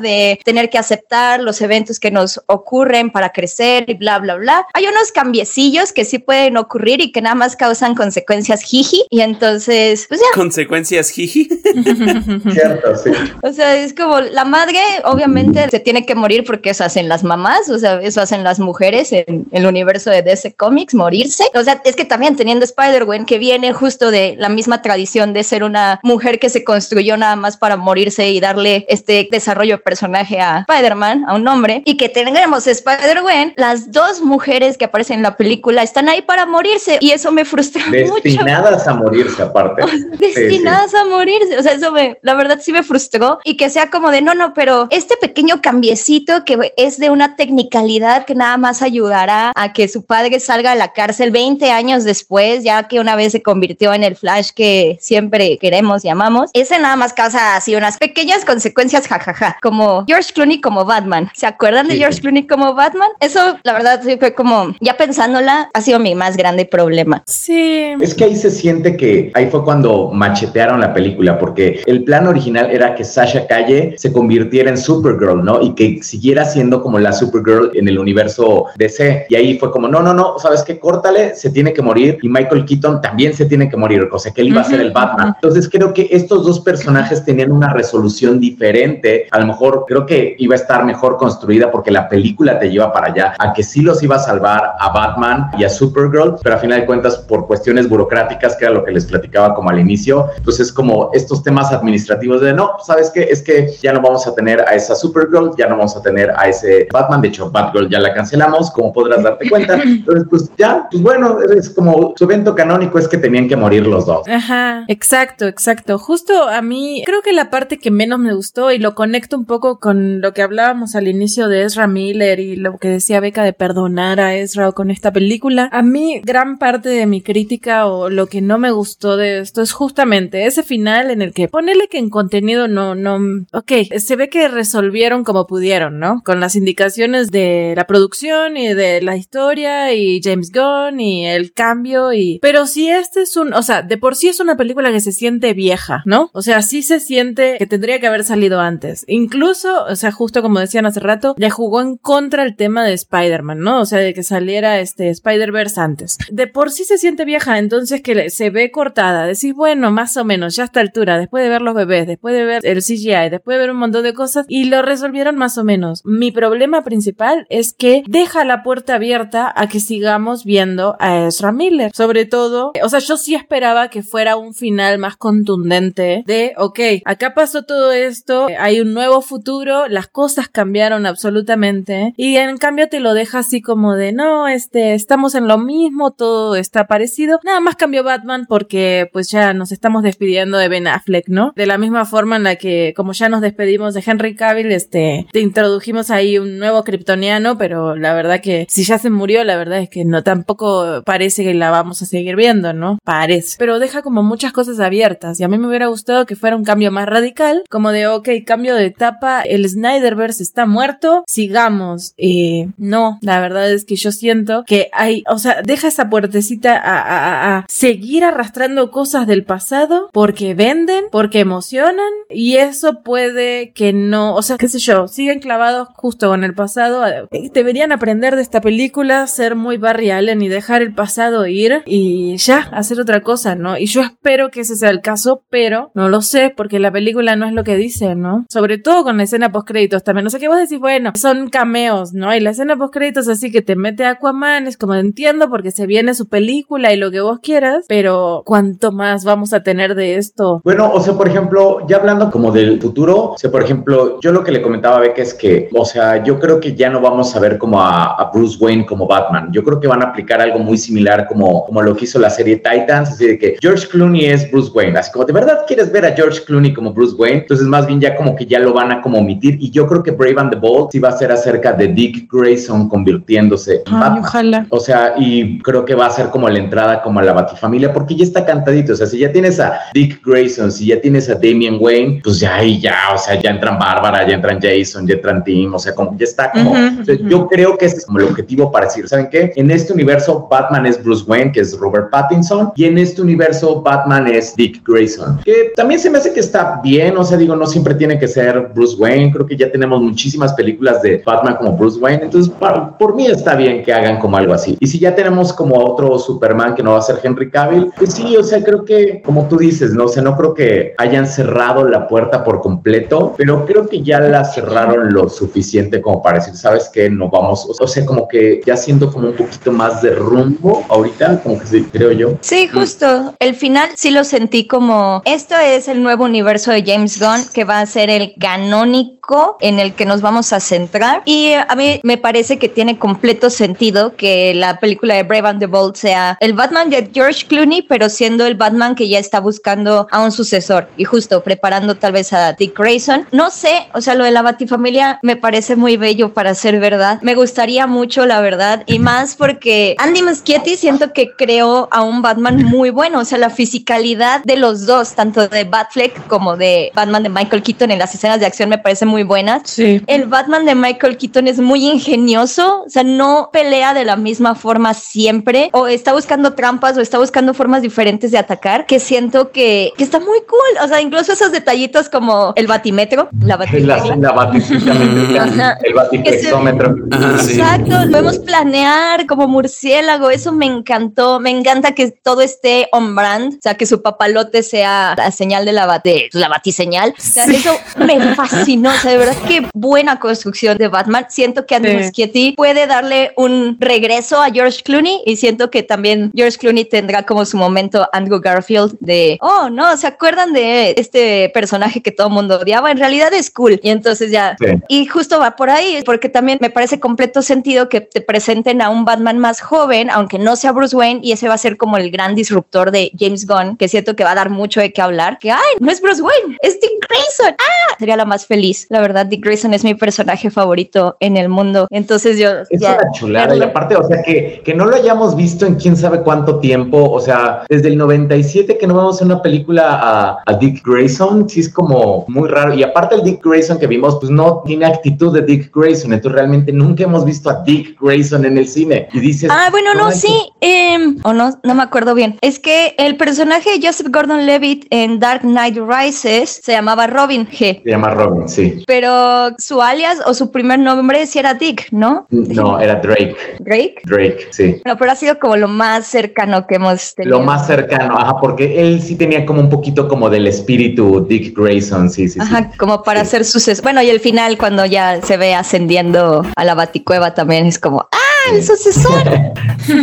de tener que aceptar los eventos que nos ocurren para crecer y bla, bla, bla. Hay unos cambiecillos que sí pueden ocurrir y que nada más causan consecuencias jiji y entonces, pues ya. Consecuencias jiji. Cierto, sí. O sea, es como la madre, obviamente, se tiene que morir porque eso hacen las mamás, o sea, eso hacen las mujeres en el universo de DC Comics, morirse. O sea, es que también teniendo Spider-Man, que viene justo de la misma tradición de ser una mujer que se construyó nada más para morirse y darle este desarrollo de personaje a Spider-Man, a un hombre, y que tengamos Spider-Man, las dos mujeres que aparecen en la película están ahí para morirse y eso me frustra mucho. Destinadas a morirse aparte. Destinadas a morirse, o sea, eso me, la verdad sí me frustró y que sea como de, no, no, pero este pequeño cambiecito que es de una tecnicalidad que nada más ayudará a que su padre salga de la cárcel 20 años después, ya que una vez se convirtió en el Flash que siempre queremos y amamos, ese nada más causa así unas pequeñas consecuencias, jajaja, como George Clooney como Batman. ¿Se acuerdan de George Clooney como Batman? Eso, la verdad, sí fue como, ya pensándola, ha sido mi más grande problema. Sí. Es que ahí se siente que ahí fue cuando machetearon la película, porque el plan original era que Sasha Calle se convirtiera en Supergirl, ¿no? Y que siguiera siendo como la Supergirl en el universo DC. Y ahí fue como, no, no, no, ¿sabes qué? Córtale, se tiene que morir. Y Michael Keaton también se tiene que morir, o sea, que él iba a ser el Batman. Entonces creo que estos dos personajes tenían una resolución diferente. A lo mejor creo que iba a estar mejor construida porque la película te lleva para allá, a que sí los iba a salvar a Batman y a Supergirl, pero a final de cuentas por cuestiones burocráticas, que era lo que les platicaba como al inicio, pues es como estos temas administrativos de no, ¿sabes qué? Es que ya no vamos a tener a esa Supergirl, ya no vamos a tener a ese Batman, de hecho Batgirl ya la cancelamos, como podrás darte cuenta. Entonces, pues ya, pues bueno, es como su evento canónico es que tenían que morir los dos. Ajá, exacto, exacto. Justo a mí, creo que la parte que menos me gustó y lo conecto un poco con lo que hablábamos al inicio de Ezra Miller y lo que decía Beca de perdonar a Ezra con esta película. A mí, gran parte de mi crítica o lo que no me gustó de esto es justamente ese final en el que ponele que en contenido no, no, ok, se ve que resolvieron como pudieron, ¿no? Con las indicaciones de la producción y de la historia y James Gunn y el cambio y, pero si este es un, o sea, de por sí es una película que se siente vieja, ¿no? O sea, sí se siente que tendría que haber salido antes. Incluso, o sea, justo como decían hace rato, le jugó en contra el tema de Spider-Man, ¿no? O sea, de que saliera este Spider-Verse antes. De por sí se siente vieja, entonces que se ve cortada. Decís, bueno, más o menos, ya a esta altura, después de ver los bebés, después de ver el CGI, después de ver un montón de cosas, y lo resolvieron más o menos. Mi problema principal es que deja la puerta abierta a que sigamos viendo a Ezra Miller. Sobre todo, o sea, yo sí esperaba que fuera un final más contundente de, ok, acá pasó todo esto, hay un nuevo futuro, las cosas cambiaron absolutamente, y en cambio te lo deja así como de, no, este, estamos en lo mismo, todo está parecido, nada más cambió Batman porque pues ya nos estamos despidiendo de Ben Affleck, ¿no? De la misma forma en la que, como ya nos despedimos de Henry Cavill, este, te introdujimos ahí un nuevo kryptoniano, pero la verdad que si ya se murió, la verdad es que no tampoco parece que la vamos a seguir viendo, ¿no? Parece. Pero deja como muchas cosas abiertas y a mí me hubiera gustado que fuera un cambio más radical, como de, ok, cambio de etapa, el Snyderverse está muerto, sigamos. Eh, no, la verdad es que yo siento que hay, o sea, deja esa puertecita a, a, a seguir arrastrando cosas del pasado porque venden, porque emocionan y eso puede que no, o sea, qué sé yo, siguen clavados justo con el pasado. Eh, deberían aprender de esta película, ser muy Barry Allen y dejar el pasado ir y ya, hacer otra cosa, ¿no? Y yo espero que ese sea el caso, pero no lo sé porque la película no es lo que dice, Sobre todo con la escena post créditos también. O sea, que vos decís, bueno, son cameos, ¿no? Y la escena post créditos así que te mete Aquaman, es como entiendo porque se viene su película y lo que vos quieras, pero ¿cuánto más vamos a tener de esto? Bueno, o sea, por ejemplo, ya hablando como del futuro, o sea, por ejemplo, yo lo que le comentaba a Beck es que, o sea, yo creo que ya no vamos a ver como a, a Bruce Wayne como Batman. Yo creo que van a aplicar algo muy similar como, como lo que hizo la serie Titans, así de que George Clooney es Bruce Wayne, así como de verdad quieres ver a George Clooney como Bruce Wayne, entonces más bien ya como que ya lo van a como omitir y yo creo que Brave and the Bold sí va a ser acerca de Dick Grayson convirtiéndose en Batman. ojalá. O sea, y creo que va a ser como la entrada como a la Batifamilia porque ya está cantadito, o sea, si ya tienes a Dick Grayson, si ya tienes a Damian Wayne, pues ya ahí ya, o sea, ya entran Bárbara, ya entran Jason, ya entran Tim, o sea, como ya está como, Ujú, o sea, ujú. yo creo que ese es como el objetivo para decir, ¿saben qué? En este universo Batman es Bruce Wayne, que es Robert Pattinson, y en este universo Batman es Dick Grayson, que también se me hace que está bien, o sea, digo, no siempre tiene que ser Bruce Wayne, creo que ya tenemos muchísimas películas de Batman como Bruce Wayne, entonces para- por mí está bien que hagan como algo así. Y si ya tenemos como otro Superman que no va a ser Henry Cavill, pues sí, o sea, creo que, como tú dices, no o sea, no creo que hayan cerrado la puerta por completo, pero creo que ya la cerraron lo suficiente como para decir, ¿sabes qué? No vamos, o sea, como que ya siento como un poquito más de rumbo ahorita, como que sí, creo yo. Sí, justo. El final sí lo sentí como esto es el nuevo universo de James Gunn que va a ser el canónico en el que nos vamos a centrar. Y a mí me parece que tiene completo sentido que la película de Brave and the Bold sea el Batman de George Clooney, pero siendo el Batman que ya está buscando a un sucesor y justo preparando tal vez a Dick Grayson. No sé, o sea, lo de la Batifamilia me parece muy bello para ser verdad. Me gustaría mucho, la verdad, y más porque Andy Muschietti siento que creó a un Batman muy bueno, o sea, la fisicalidad de los dos, tanto de Batfleck como de Batman de Michael Keaton en las escenas de acción me parecen muy buenas. Sí. El Batman de Michael Keaton es muy ingenioso, o sea, no pelea de la misma forma siempre, o está buscando trampas, o está buscando formas diferentes de atacar, que siento que, que está muy cool. O sea, incluso esos detallitos como el batimetro, la La, batimetro. la Ajá. el batiflexómetro. Ah, sí. Exacto, podemos planear como murciélago, eso me encantó, me encanta que todo esté on brand, o sea, que su papalote sea la señal de la, bate, la batiseñal, o sea, Sí. eso me fascinó, o sea, de verdad qué buena construcción de Batman, siento que Andy Sí. Muschietti puede darle un regreso a George Clooney y siento que también George Clooney tendrá como su momento Andrew Garfield de, oh, no, ¿se acuerdan de este personaje que todo el mundo odiaba? En realidad es cool, y entonces ya Sí. y justo va por ahí, porque también me parece completo sentido que te presenten a un Batman más joven, aunque no sea Bruce Wayne, y ese va a ser como el gran disruptor de James Gunn, que siento que va a dar mucho de qué hablar. Que, ay, no es Bruce Wayne, es Dick Grayson. Ah, sería la más feliz. La verdad, Dick Grayson es mi personaje favorito en el mundo. Entonces yo Es ya. una chulada. Y aparte, o sea, que, que no lo hayamos visto en quién sabe cuánto tiempo. O sea, desde el 97 que no vemos una película a, a Dick Grayson, sí es como muy raro. Y aparte, el Dick Grayson que vimos, pues no tiene actitud de Dick Grayson. Entonces, realmente nunca hemos visto a Dick Grayson en el cine. Y dices. Ah, bueno, no, sí, em, o no, no me acuerdo bien. Es que el personaje de Joseph Gordon-Levitt en Dark Knight Rises se llamaba Robin G. Se llama Robin, sí. Pero su alias o su primer nombre sí era Dick, ¿no? No, era Drake. Drake. Drake, sí. No, pero ha sido como lo más cercano que hemos tenido. Lo más cercano, ajá, porque él sí tenía como un poquito como del espíritu Dick Grayson, sí, sí, sí. Ajá, como para Sí. hacer suceso. Bueno, y el final, cuando ya se ve ascendiendo a la Baticueva, también es como, ¡ah, el sucesor!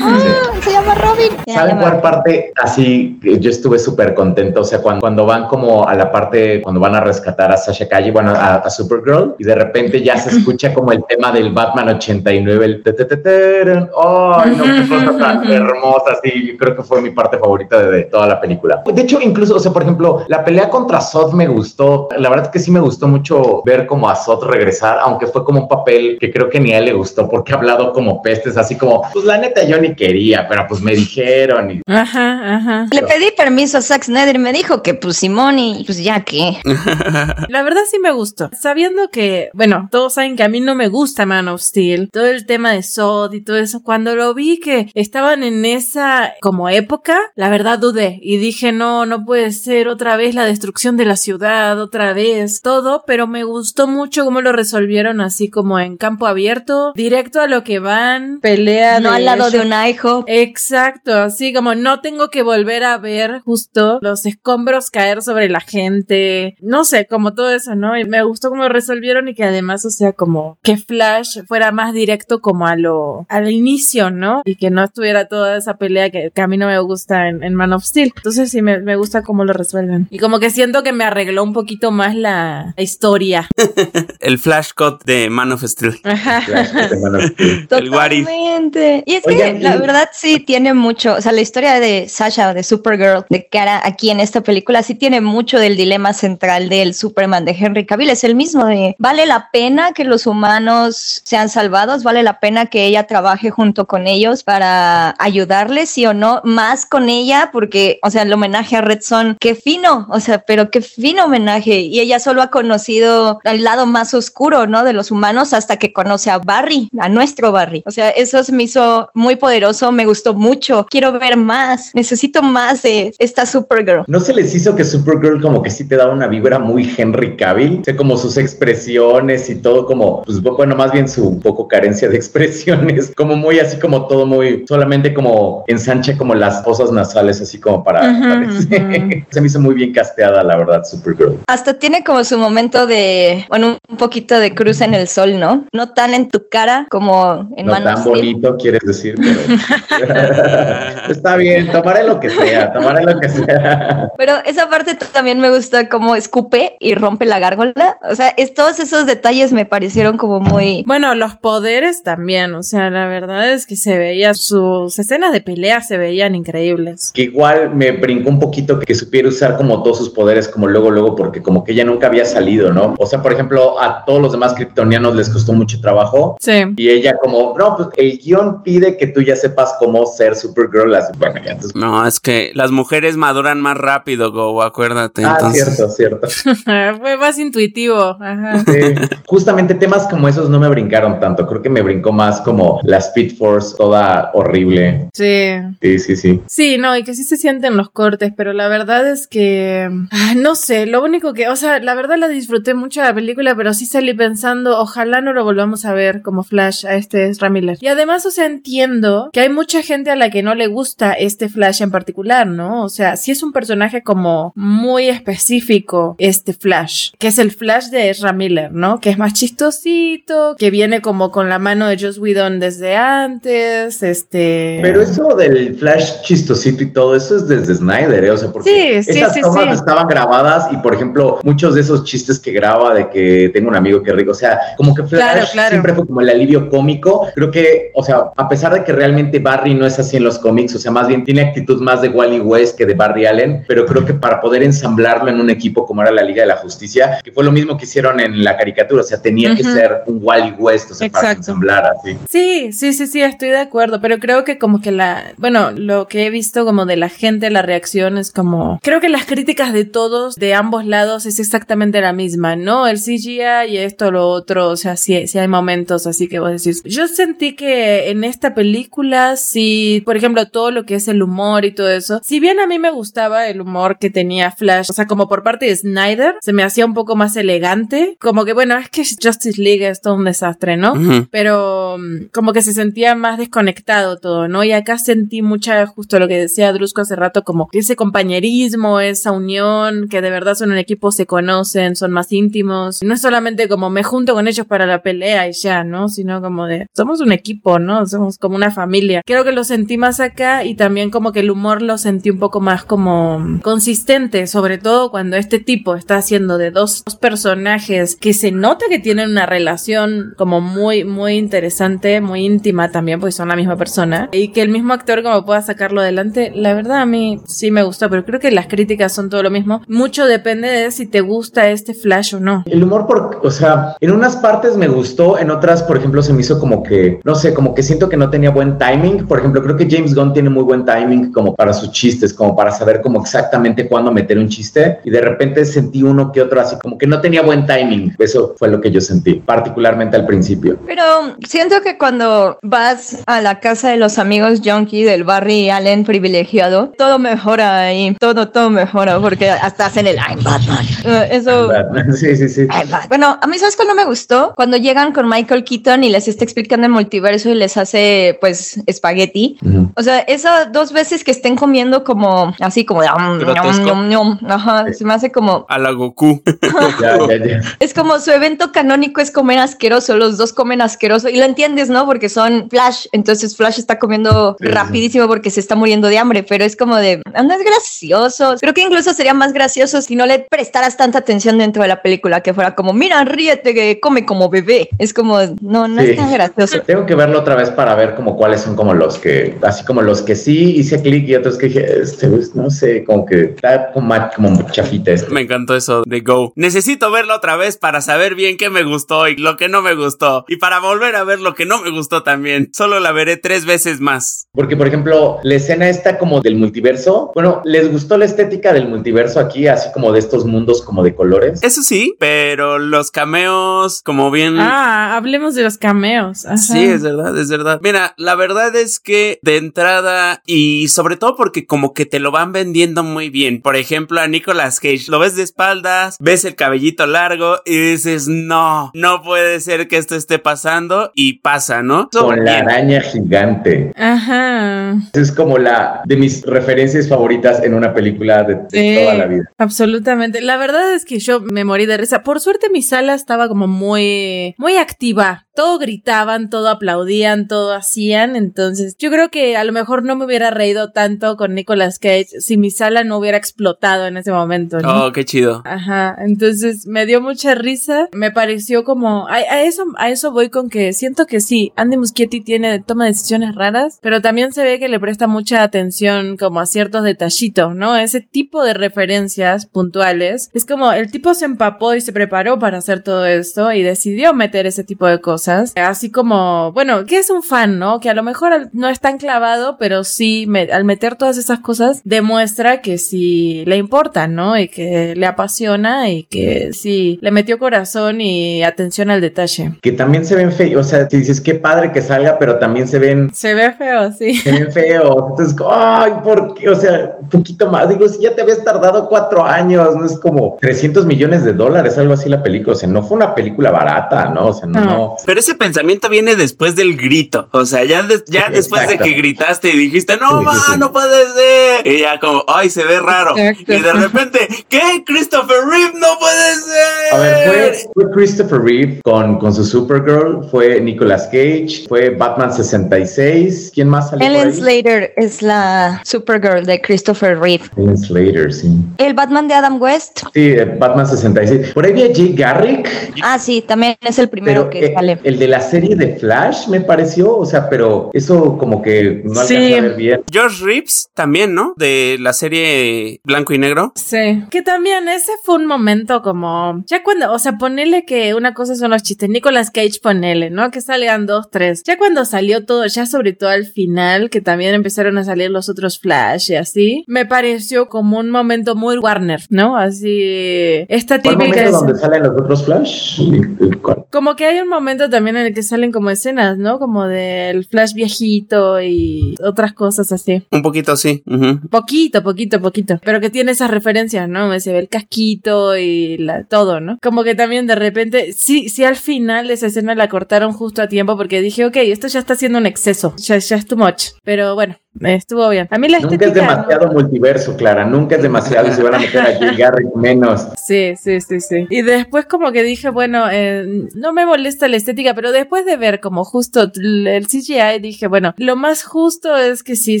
¡Ah, se llama Robin! ¿Saben cuál parte así? Yo estuve súper contento. O sea, cuando, cuando van como a la parte, cuando van a rescatar a Sasha Calle, bueno, a, a Supergirl, y de repente ya se escucha como el tema del Batman 89, el te, te, te, terun. ¡Ay, no! Qué cosa tan hermosa! Sí, yo creo que fue mi parte favorita de, de toda la película. De hecho, incluso, o sea, por ejemplo, la pelea contra Zod me gustó. La verdad es que sí me gustó mucho ver como a Zod regresar, aunque fue como un papel que creo que ni a él le gustó porque ha hablado como pestes, así como, pues la neta yo ni quería, pero pues me dijeron. Y... Ajá, ajá. Le pedí permiso a Zack Snyder y me dijo que pues Simón y pues ya que. La verdad sí me gustó. Sabiendo que, bueno, todos saben que a mí no me gusta Man of Steel, todo el tema de Sod y todo eso, cuando lo vi que estaban en esa como época, la verdad dudé y dije, no, no puede ser otra vez la destrucción de la ciudad, otra vez, todo, pero me gustó mucho cómo lo resolvieron así como en campo abierto, directo a lo que van, pelea No de al lado de un hijo. Exacto, así como no tengo que volver a ver justo los escombros caer sobre la gente, no sé, como todo eso, ¿no? Y me gustó cómo lo resolvieron y que además, o sea, como que Flash fuera más directo como a lo, al inicio, ¿no? Y que no estuviera toda esa pelea que, que a mí no me gusta en, en Man of Steel. Entonces sí, me, me gusta cómo lo resuelven. Y como que siento que me arregló un poquito más la, la historia. El flash cut de Man of Steel. Flash, de Man of Steel. El Totalmente. Y es Oigan, que la verdad sí tiene mucho, o sea, la historia de Sasha, de Supergirl, de cara aquí en esta película, sí tiene mucho del dilema central del Superman de Henry Cavill. Es el mismo de, ¿vale la pena que los humanos sean salvados? ¿Vale la pena que ella trabaje junto con ellos para ayudarles, sí o no? Más con ella, porque, o sea, el homenaje a Red Son, qué fino, o sea, pero qué fino homenaje. Y ella solo ha conocido el lado más oscuro, ¿no? De los humanos hasta que conoce a Barry, a nuestro Barry. O sea, eso se me hizo muy poderoso, me gustó mucho. Quiero ver más, necesito más de esta Supergirl. ¿No se les hizo que Supergirl como que sí te daba una vibra muy Henry Cavill? O sea, como sus expresiones y todo como, pues bueno, más bien su poco carencia de expresiones, como muy así como todo muy, solamente como ensancha como las fosas nasales así como para... Se me hizo muy bien casteada, la verdad, Supergirl. Hasta tiene como su momento de, bueno, un poquito de cruz en el sol, ¿no? No tan en tu cara como en No Man tan bonito, quieres decir, pero... Está bien, tomaré lo que sea, tomaré lo que sea. Pero esa parte también me gusta como escupe y rompe la gárgola. O sea, es, todos esos detalles me parecieron como muy... Bueno, los poderes también, o sea, la verdad es que se veía, sus escenas de pelea se veían increíbles. Que igual me brincó un poquito que supiera usar como todos sus poderes como luego, luego, porque como que ella nunca había salido, ¿no? O sea, por ejemplo, a todos los demás kryptonianos les costó mucho trabajo. Sí. Y ella como, no, pues el guion pide que tú ya sepas cómo ser Supergirl. Entonces... No, es que las mujeres maduran más rápido, Go, acuérdate. Ah, entonces. cierto, cierto. Fue más intuitivo. Ajá. Sí. Justamente temas como esos no me brincaron tanto. Creo que me brincó más como la Speed Force toda horrible. Sí. Sí, sí, sí. Sí, no, y que sí se sienten los cortes, pero la verdad es que, ah, no sé, lo único que, o sea, la verdad la disfruté mucho la película, pero sí salí pensando, ojalá no lo volvamos a ver como Flash a este Ezra Miller. Y además, o sea, entiendo que hay mucha gente a la que no le gusta este Flash en particular, ¿no? O sea, sí es un personaje como muy específico, este Flash, que es el Flash de Ezra Miller, ¿no? Que es más chistosito, que viene como con la mano de Joss Whedon desde antes, este... Pero eso del Flash chistosito y todo eso es desde Snyder, ¿eh? O sea, porque Sí, sí, esas tomas estaban grabadas y, por ejemplo, muchos de esos chistes que graba de que tengo un amigo que rico, o sea, como que Flash Claro, claro. siempre fue como el alivio cómico. Creo que, o sea, a pesar de que realmente Barry no es así en los cómics, o sea, más bien tiene actitud más de Wally West que de Barry Allen, pero creo que para poder ensamblarlo en un equipo como era la Liga de la Justicia, que fue lo mismo que hicieron en la caricatura, o sea, tenía que ser un Wally West, o sea, para ensamblar así. Sí, sí, sí, sí, estoy de acuerdo, pero creo que como que la, bueno, lo que he visto como de la gente, la reacción es como, creo que las críticas de todos, de ambos lados, es exactamente la misma, ¿no? El CGI y esto, lo otro, o sea, sí, sí hay momentos así que vos decís. Yo sentí que en esta película, sí, por ejemplo, todo lo que es el humor y todo eso, si bien a mí me gustaba el humor que tenía Flash, o sea, como por parte de Snyder, se me hacía un poco más elegante, como que bueno, es que Justice League es todo un desastre, ¿no? Ujú. pero mm, como que se sentía más desconectado todo, ¿no? Y acá sentí mucha, justo lo que decía Drusco hace rato, como ese compañerismo, esa unión, que de verdad son un equipo, se conocen, son más íntimos. No es solamente como me junto con ellos para la pelea y ya, ¿no? Sino como de, somos un equipo, ¿no? Somos como una familia. Creo que lo sentí más acá y también como que el humor lo sentí un poco más como consistente, sobre todo cuando este tipo está haciendo de dos, dos personajes que se nota que tienen una relación como muy, muy interesante, muy íntima también, porque son la misma persona, y que el mismo actor como pueda sacarlo adelante, la verdad a mí sí me gustó, pero creo que las críticas son todo lo mismo. Mucho depende de si te gusta este Flash o no. El humor, por, o sea, en unas partes me gustó, en otras, por ejemplo, se me hizo como que no sé, como que siento que no tenía buen timing. Por ejemplo, creo que James Gunn tiene muy buen timing como para sus chistes, como para saber como exactamente cuándo meter un chiste. Y de repente sentí uno que otro así como que no tenía buen timing. Eso fue lo que yo sentí, particularmente al principio. Pero siento que cuando vas a la casa de los amigos junkie del Barry Allen privilegiado, todo mejora ahí, todo, todo mejora, porque hasta hacen el I'm Batman. Uh, eso. Batman. Sí, sí, sí. Bueno, a mí, ¿sabes cuándo me gustó? Cuando llegan con Michael Keaton y les está explicando el multiverso y les hace, pues, espagueti. Ujú. O sea, esas dos veces que estén comiendo como así como de "Am, Grotesco. ñom, ñom, ñom", ajá, se me hace como A la Goku. Ya, ya, ya. es como su evento canónico es comer asqueroso, los dos comen asqueroso y lo entiendes, ¿no? Porque son Flash, entonces Flash está comiendo Sí, sí. rapidísimo porque se está muriendo de hambre, pero es como de, "Ah, no es gracioso. Creo que incluso sería más gracioso si no le prestaras tanta atención dentro de la película, que fuera como, mira, ríete, que come como bebé. Es como, no, no Sí. es tan gracioso. Tengo que verlo otra vez para ver como cuáles son como los que, así como los que sí hice clic y otros que dije, este, pues, no sé, como que está como, como chafita este. Me encantó eso de Go. Necesito verlo otra vez para saber bien qué me gustó y lo que no me gustó. Y para volver a ver lo que no me gustó también. Solo la veré tres veces más. Porque, por ejemplo, la escena esta como del multiverso, bueno, ¿les gustó la estética del multiverso aquí, así como de estos mundos como de colores? Eso sí, pero los cameos, como bien... Ah, hablemos de los cameos. Ajá. Sí, es verdad, es verdad. Mira, la verdad es que de entrada y sobre todo porque como que te lo van vendiendo muy bien. Por ejemplo, a Nicolas Cage, lo ves de espaldas, ves el cabellito largo y dices, no, no puede ser que esto esté pasando y pasa, ¿no? Con la araña gigante. Ajá. Es como la de mis referencias favoritas en una película de, de Sí, toda la vida. Absolutamente. La verdad es que yo me morí de risa. Por suerte mi sala estaba como muy, muy activa. Todo gritaban, todo aplaudían, todo hacían. Entonces yo creo que a lo mejor no me hubiera reído tanto con Nicolas Cage si mi sala no hubiera explotado en ese momento. ¿no? Oh, qué chido. Ajá, entonces me dio mucha risa, me pareció como, a, a eso, a eso voy con que siento que sí, Andy Muschietti tiene, toma decisiones raras, pero también se ve que le presta mucha atención como a ciertos detallitos, ¿no? Ese tipo de referencias puntuales, es como el tipo se empapó y se preparó para hacer todo esto y decidió meter ese tipo de cosas, así como, bueno, que es un fan, ¿no? Que a lo mejor no es tan clavado, pero sí, me- al meter todas esas cosas, demuestra que sí le importa, ¿no? Y que le apasiona y que sí le metió corazón y atención al detalle. Que también se ven feos, o sea, si dices qué padre que salga, pero también se ven Se ve feo, sí. se ven feos. Entonces, ay, ¿por qué? O sea, un poquito más. Digo, si ya te habías tardado cuatro años, no es como 300 millones de dólares, algo así la película. O sea, no fue una película barata, ¿no? O sea, no, No. Pero ese pensamiento viene después del grito. O sea, ya, de- ya después de que gritaste y dijiste, no, Sí, ma, sí, no puede ser. Y ya como, ay, se ve raro. Exacto. Y de repente, ¿qué? Christopher Reeve no puede ser. A ver, fue, fue Christopher Reeve con, con su Supergirl, fue Nicolas Cage, fue Batman 66. ¿Quién más salió? por Ellen ahí? Slater es la Supergirl de Christopher Reeve. Ellen Slater, sí. El Batman de Adam West. Sí, Batman 66. Por ahí vi a Jay Garrick, Ah, sí, también es el primero pero que eh, sale. El de la serie de Flash me pareció, o sea, pero eso como que no alcanza Sí. a ver bien. George Reeves también, ¿no? De la serie Blanco y Negro. Sí. Que también ese fue un momento como, ya cuando, o sea, ponele que una cosa son los chistes, Nicolas Cage ponele, ¿no? Que salgan dos, tres. Ya cuando salió todo, ya sobre todo al final, que también empezaron a salir los otros Flash y así, me pareció como un momento muy Warner, ¿no? Así, esta ¿Cuál típica... momento es- donde salen los otros Flash? ¿Y- y cuál? Como que hay un momento también en el que salen como escenas, ¿no? Como del Flash viejito y otras cosas así. Un poquito así. ujú. Poquito, poquito, poquito. Pero que tiene esas referencias, ¿no? Se ve el casquito y la, todo, ¿no? Como que también de repente, sí, sí al final esa escena la cortaron justo a tiempo porque dije, ok, esto ya está siendo un exceso, ya, ya es too much. Pero bueno, estuvo bien. A mí la Nunca es demasiado multiverso, Clara. Nunca es demasiado. y Se van a meter a Jay Garrick menos. Sí, sí, sí, sí. Y después como que dije, bueno, eh, no me molesta la estética, pero después de ver como justo el CGI, dije, bueno, lo más justo es que sí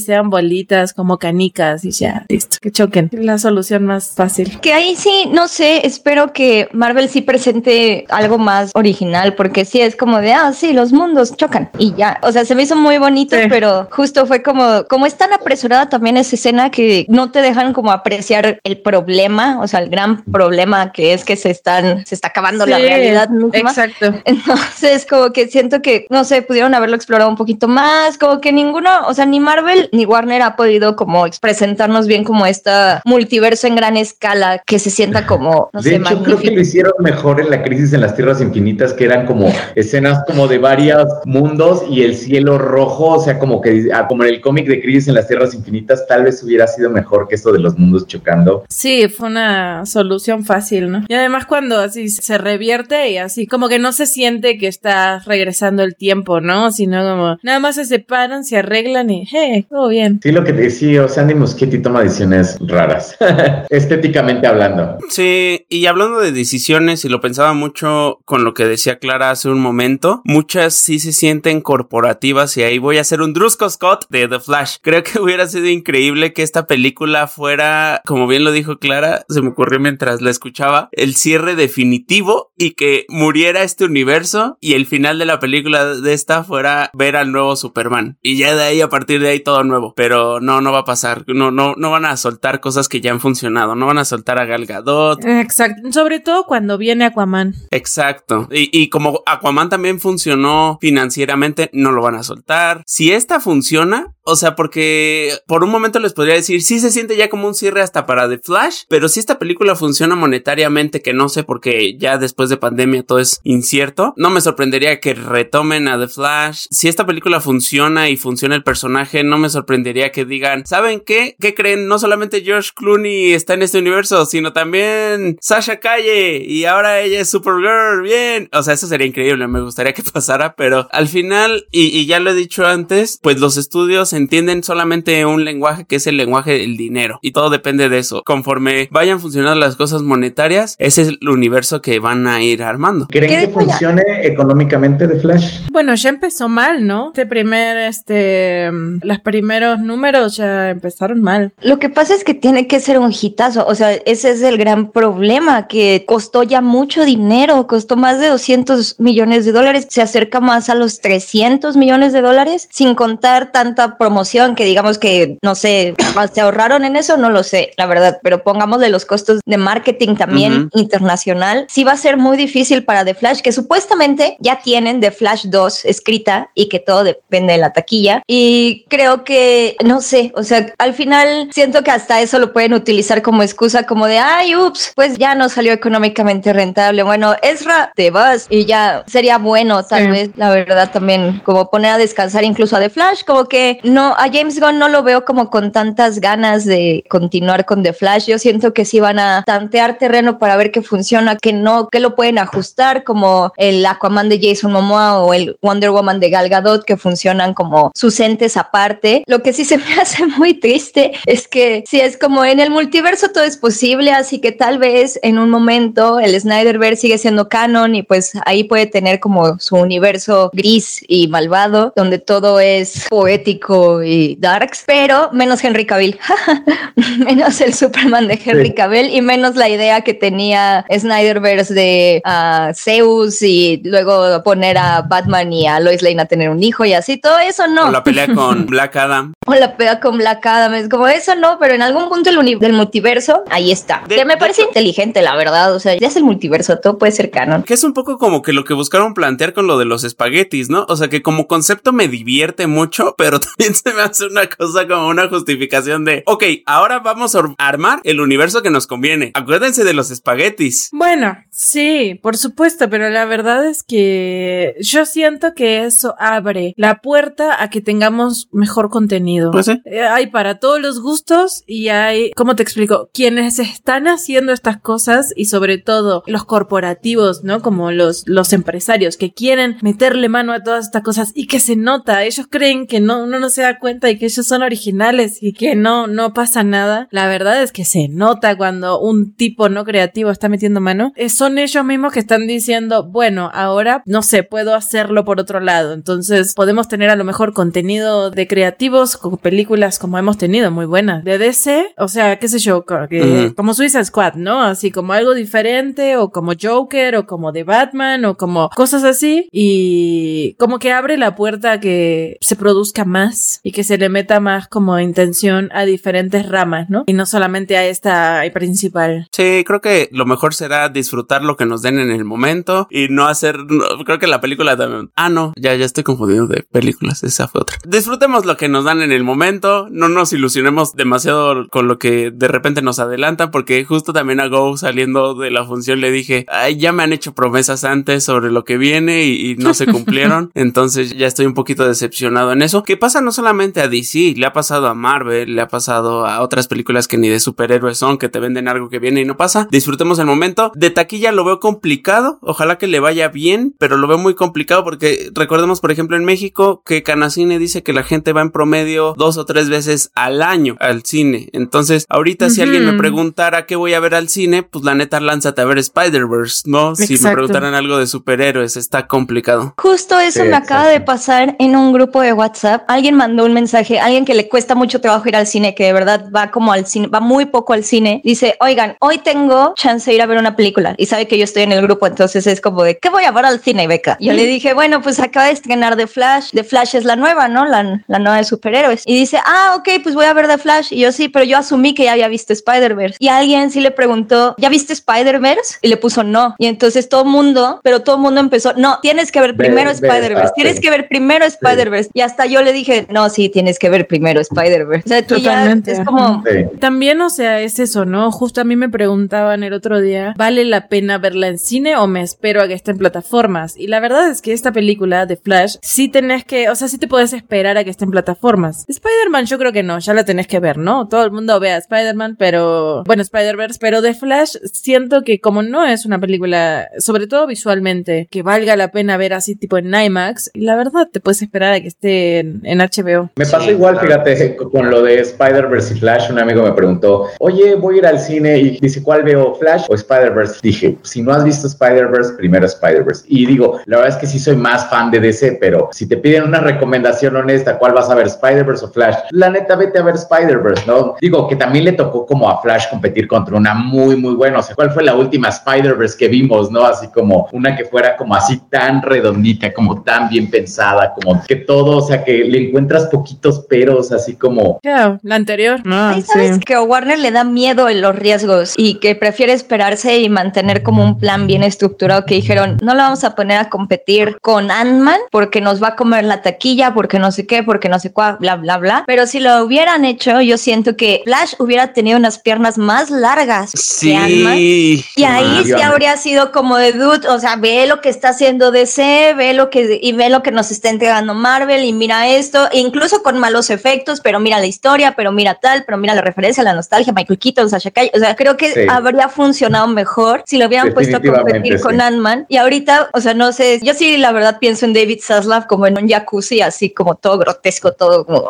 sean bolitas como canicas y ya, listo, que choquen. La solución más fácil. Que ahí sí, no sé, espero que Marvel sí presente algo más original, porque sí es como de, ah, sí, los mundos chocan y ya. O sea, se me hizo muy bonito, Sí. pero justo fue como como es tan apresurada también esa escena que no te dejan como apreciar el problema, o sea, el gran problema que es que se están, se está acabando la realidad misma. Exacto. Entonces, como que siento que, no sé, pudieron haberlo explorado un poquito más, como que ninguno, o sea, ni Marvel ni Warner ha podido como presentarnos bien como esta multiverso en gran escala que se sienta como, no de sé, hecho, creo que lo hicieron mejor en la crisis en las tierras infinitas, que eran como escenas como de varios mundos y el cielo rojo, o sea, como que ah, como en el cómic de crisis en las tierras infinitas, tal vez hubiera sido mejor que esto de los mundos chocando. Sí, fue una solución fácil, ¿no? Y además cuando así se revierte y así como que no se siente que está regresando el tiempo, ¿no? Sino como nada más se separan, se arreglan y, hey, todo bien. Sí, lo que te decía, o sea, Andy Muschietti toma decisiones raras, estéticamente hablando. Sí, y hablando de decisiones, y lo pensaba mucho con lo que decía Clara hace un momento, muchas sí se sienten corporativas y ahí voy a hacer un Drusco Scott de The Flash. Creo que hubiera sido increíble que esta película fuera, como bien lo dijo Clara, se me ocurrió mientras la escuchaba, el cierre definitivo y que muriera este universo y el final de la película de esta fuera ver al nuevo Superman. Y ya de ahí, a partir de ahí, todo nuevo. Pero no, no va a pasar. No, no, no van a soltar cosas que ya han funcionado. No van a soltar a Gal Gadot. Exacto. Sobre todo cuando viene Aquaman. Exacto. Y, y como Aquaman también funcionó financieramente, no lo van a soltar. Si esta funciona, o sea, porque por un momento les podría decir, sí se siente ya como un cierre hasta para The Flash, pero si esta película funciona monetariamente, que no sé porque ya después de pandemia todo es incierto, no me sorprendería que retomen a The Flash. Si esta película funciona y funciona el personaje, no me sorprendería que digan, ¿saben qué? ¿Qué creen? No solamente George Clooney está en este universo, sino también Sasha Calle y ahora ella es Supergirl, bien. O sea, eso sería increíble, me gustaría que pasara, pero al final, y, y ya lo he dicho antes, pues los estudios entienden solamente un lenguaje que es el lenguaje del dinero y todo depende de eso. Conforme vayan funcionando las cosas monetarias, ese es el universo que van a ir armando. ¿Creen que funcione económicamente The Flash? Bueno, ya empezó mal, ¿no? Este primer, este, los primeros números ya empezaron mal. Lo que pasa es que tiene que ser un hitazo, o sea, ese es el gran problema, que costó ya mucho dinero, costó más de 200 millones de dólares, se acerca más a los 300 millones de dólares, sin contar tanta promoción que digamos que, no sé, se ahorraron en eso, no lo sé, la verdad, pero pongamos de los costos de marketing también internacional, sí va a ser muy difícil para The Flash, que supuestamente ya tienen The Flash 2 escrita y que todo depende de la taquilla. Y creo que, no sé, o sea, al final siento que hasta eso lo pueden utilizar como excusa, como de, ay, ups, pues ya no salió económicamente rentable. Bueno, Ezra, te vas y ya sería bueno, tal Sí. vez, la verdad, también como poner a descansar incluso a The Flash, como que no, a James Gunn no lo veo como con tantas ganas de continuar con The Flash. Yo siento que sí van a tantear terreno para ver qué funciona, que no, que lo pueden ajustar, como el Aquaman de Jason Momoa o el Wonder Woman de Gal Gadot, que funcionan como sus entes aparte. Lo que sí se me hace muy triste es que si es como en el multiverso todo es posible, así que tal vez en un momento el Snyderverse sigue siendo canon y pues ahí puede tener como su universo gris y malvado, donde todo es poético y darks, pero menos Henry Cavill, menos el Superman de Henry Sí. Cavill y menos la idea que tenía Snyderverse de ah, Zeus y luego poner a Batman y a Lois Lane a tener un hijo y así, todo eso no. O la pelea con Black Adam. O la pega con Black Adam, es como eso no, pero en algún punto del, multiverso, ahí está. De- que me parece hecho- inteligente, la verdad, o sea, ya es el multiverso, todo puede ser canon. Que es un poco como que lo que buscaron plantear con lo de los espaguetis, ¿no? O sea que como concepto me divierte mucho, pero también se me hace una cosa como una justificación de, ok, ahora vamos a armar el universo que nos conviene. Acuérdense de los espaguetis. Bueno, sí, por supuesto, pero la verdad es que yo siento que eso abre la puerta a que tengamos mejor contenido. Pues sí. Eh, Hay para todos los gustos y hay, ¿cómo te explico? Quienes están haciendo estas cosas y sobre todo los corporativos, ¿no? Como los, los empresarios que quieren meterle mano a todas estas cosas y que se nota, ellos creen que no, uno no se da cuenta y que ellos son originales y que no, no pasa nada. La verdad es que se nota cuando un tipo no creativo está metiendo mano. Eh, son ellos mismos que están diciendo, bueno, ahora no sé, puedo hacerlo por otro lado. Entonces podemos tener a lo mejor contenido de creativos con películas como hemos tenido, muy buenas. De DC, o sea, qué sé yo, que- como Suicide Squad, ¿no? Así como algo diferente o como Joker o como de Batman o como cosas así y como que abre la puerta a que se produzca más y que se le meta más como intención a diferentes ramas, ¿no? Y no solamente a esta principal. Sí, creo que lo mejor será disfrutar lo que nos den en el momento y no hacer, creo que la película también, ah, no, ya, ya estoy confundido de películas, esa fue otra. Disfrutemos lo que nos dan en el momento, no nos ilusionemos demasiado con lo que de repente nos adelantan, porque justo también a Go saliendo de la función le dije, ay, ya me han hecho promesas antes sobre lo que viene y, y no se cumplieron, entonces ya estoy un poquito decepcionado en eso, que pasa no solamente a DC, le ha pasado a Marvel, le ha pasado a otras películas que ni de superhéroes son, que te venden algo que viene y no pasa, disfrutemos el momento, de taquilla lo veo complicado, ojalá que le vaya bien, pero lo veo muy complicado porque recordemos por ejemplo en México que Canacine dice que la gente va en promedio dos o tres veces al año al cine, entonces ahorita si alguien me preguntara qué voy a ver al cine, pues la neta lánzate a ver Spider-Verse, ¿no? Si me preguntaran algo de superhéroes, está complicado. Justo eso me acaba de pasar en un grupo de WhatsApp. Alguien mandó un mensaje, alguien que le cuesta mucho trabajo ir al cine, que de verdad va como al cine, va muy poco al cine. Dice, oigan, hoy tengo chance de ir a ver una película y sabe que yo estoy en el grupo, entonces es como de, ¿qué voy a ver al cine, Beca? Yo le dije, bueno, pues acaba de estrenar The Flash. The Flash es la nueva, ¿no? La, la nueva de superhéroes. Y dice, ah, ok, pues voy a ver The Flash. Y yo sí, pero yo asumí que ya había visto Spider-Verse. Y alguien sí le preguntó, ¿ya viste Spider-Verse? Y le puso no. Y entonces todo mundo, pero todo mundo empezó, no, tienes que ver primero Spider-Verse, tienes que ver primero Spider-Verse. Y hasta yo le dije, no, sí, tienes que ver primero Spider-Verse. O sea, Totalmente. es como... También, o sea, es eso, ¿no? Justo a mí me preguntaban el otro día, ¿vale la pena verla en cine o me espero a que esté en plataformas? Y la verdad es que esta película de Flash, sí tenés que, o sea, sí te puedes esperar a que esté en plataformas. Spider-Man yo creo que no, ya la tenés que ver, ¿no? Todo el mundo ve a Spider-Man, pero, bueno, Spider-Verse, pero de Flash siento que como no es una película, sobre todo visualmente, que valga la pena ver así tipo en IMAX, la verdad te puedes esperar a que esté en, HBO. Me pasa igual, fíjate, con lo de Spider-Verse y Flash, un amigo me preguntó, oye, voy a ir al cine y dice, ¿cuál veo, Flash o Spider-Verse? Dije, si no has visto Spider-Verse, primero Spider-Verse. Y digo, la verdad es que sí soy más fan de DC, pero si te piden una recomendación honesta, ¿cuál vas a ver, Spider-Verse o Flash? La neta, vete a ver Spider-Verse, ¿no? Digo, que también le tocó como a Flash competir contra una muy, muy buena. O sea, ¿cuál fue la última Spider-Verse que vimos, no? Así como una que fuera como así tan redondita, como tan bien pensada, como que todo, o sea, que le encuentras poquitos peros, así como... Yeah, la anterior. No, sabes que a Warner le da miedo en los riesgos y que prefiere esperarse y mantener como un plan bien estructurado que dijeron, no lo vamos a poner a competir con Ant-Man porque nos va a comer la taquilla, porque no sé qué, porque no sé cuál, bla, bla, bla. Pero si lo hubieran hecho, yo siento que Flash hubiera tenido unas piernas más largas sí. que Ant-Man. Y ahí sí habría sido como de dude, o sea, ve lo que está haciendo DC, ve lo que, y ve lo que nos está entregando Marvel y mira esto, e incluso con malos efectos, pero mira la historia, pero mira tal, pero mira la referencia, la nostalgia, Michael Keaton, Sasha Calle, o sea, creo que sí. habría funcionado mejor si lo hubieran puesto a competir sí. con Ant-Man. Y ahorita, o sea, no sé, yo sí la verdad pienso en David Zaslav como en un jacuzzi, así como todo grotesco, todo como,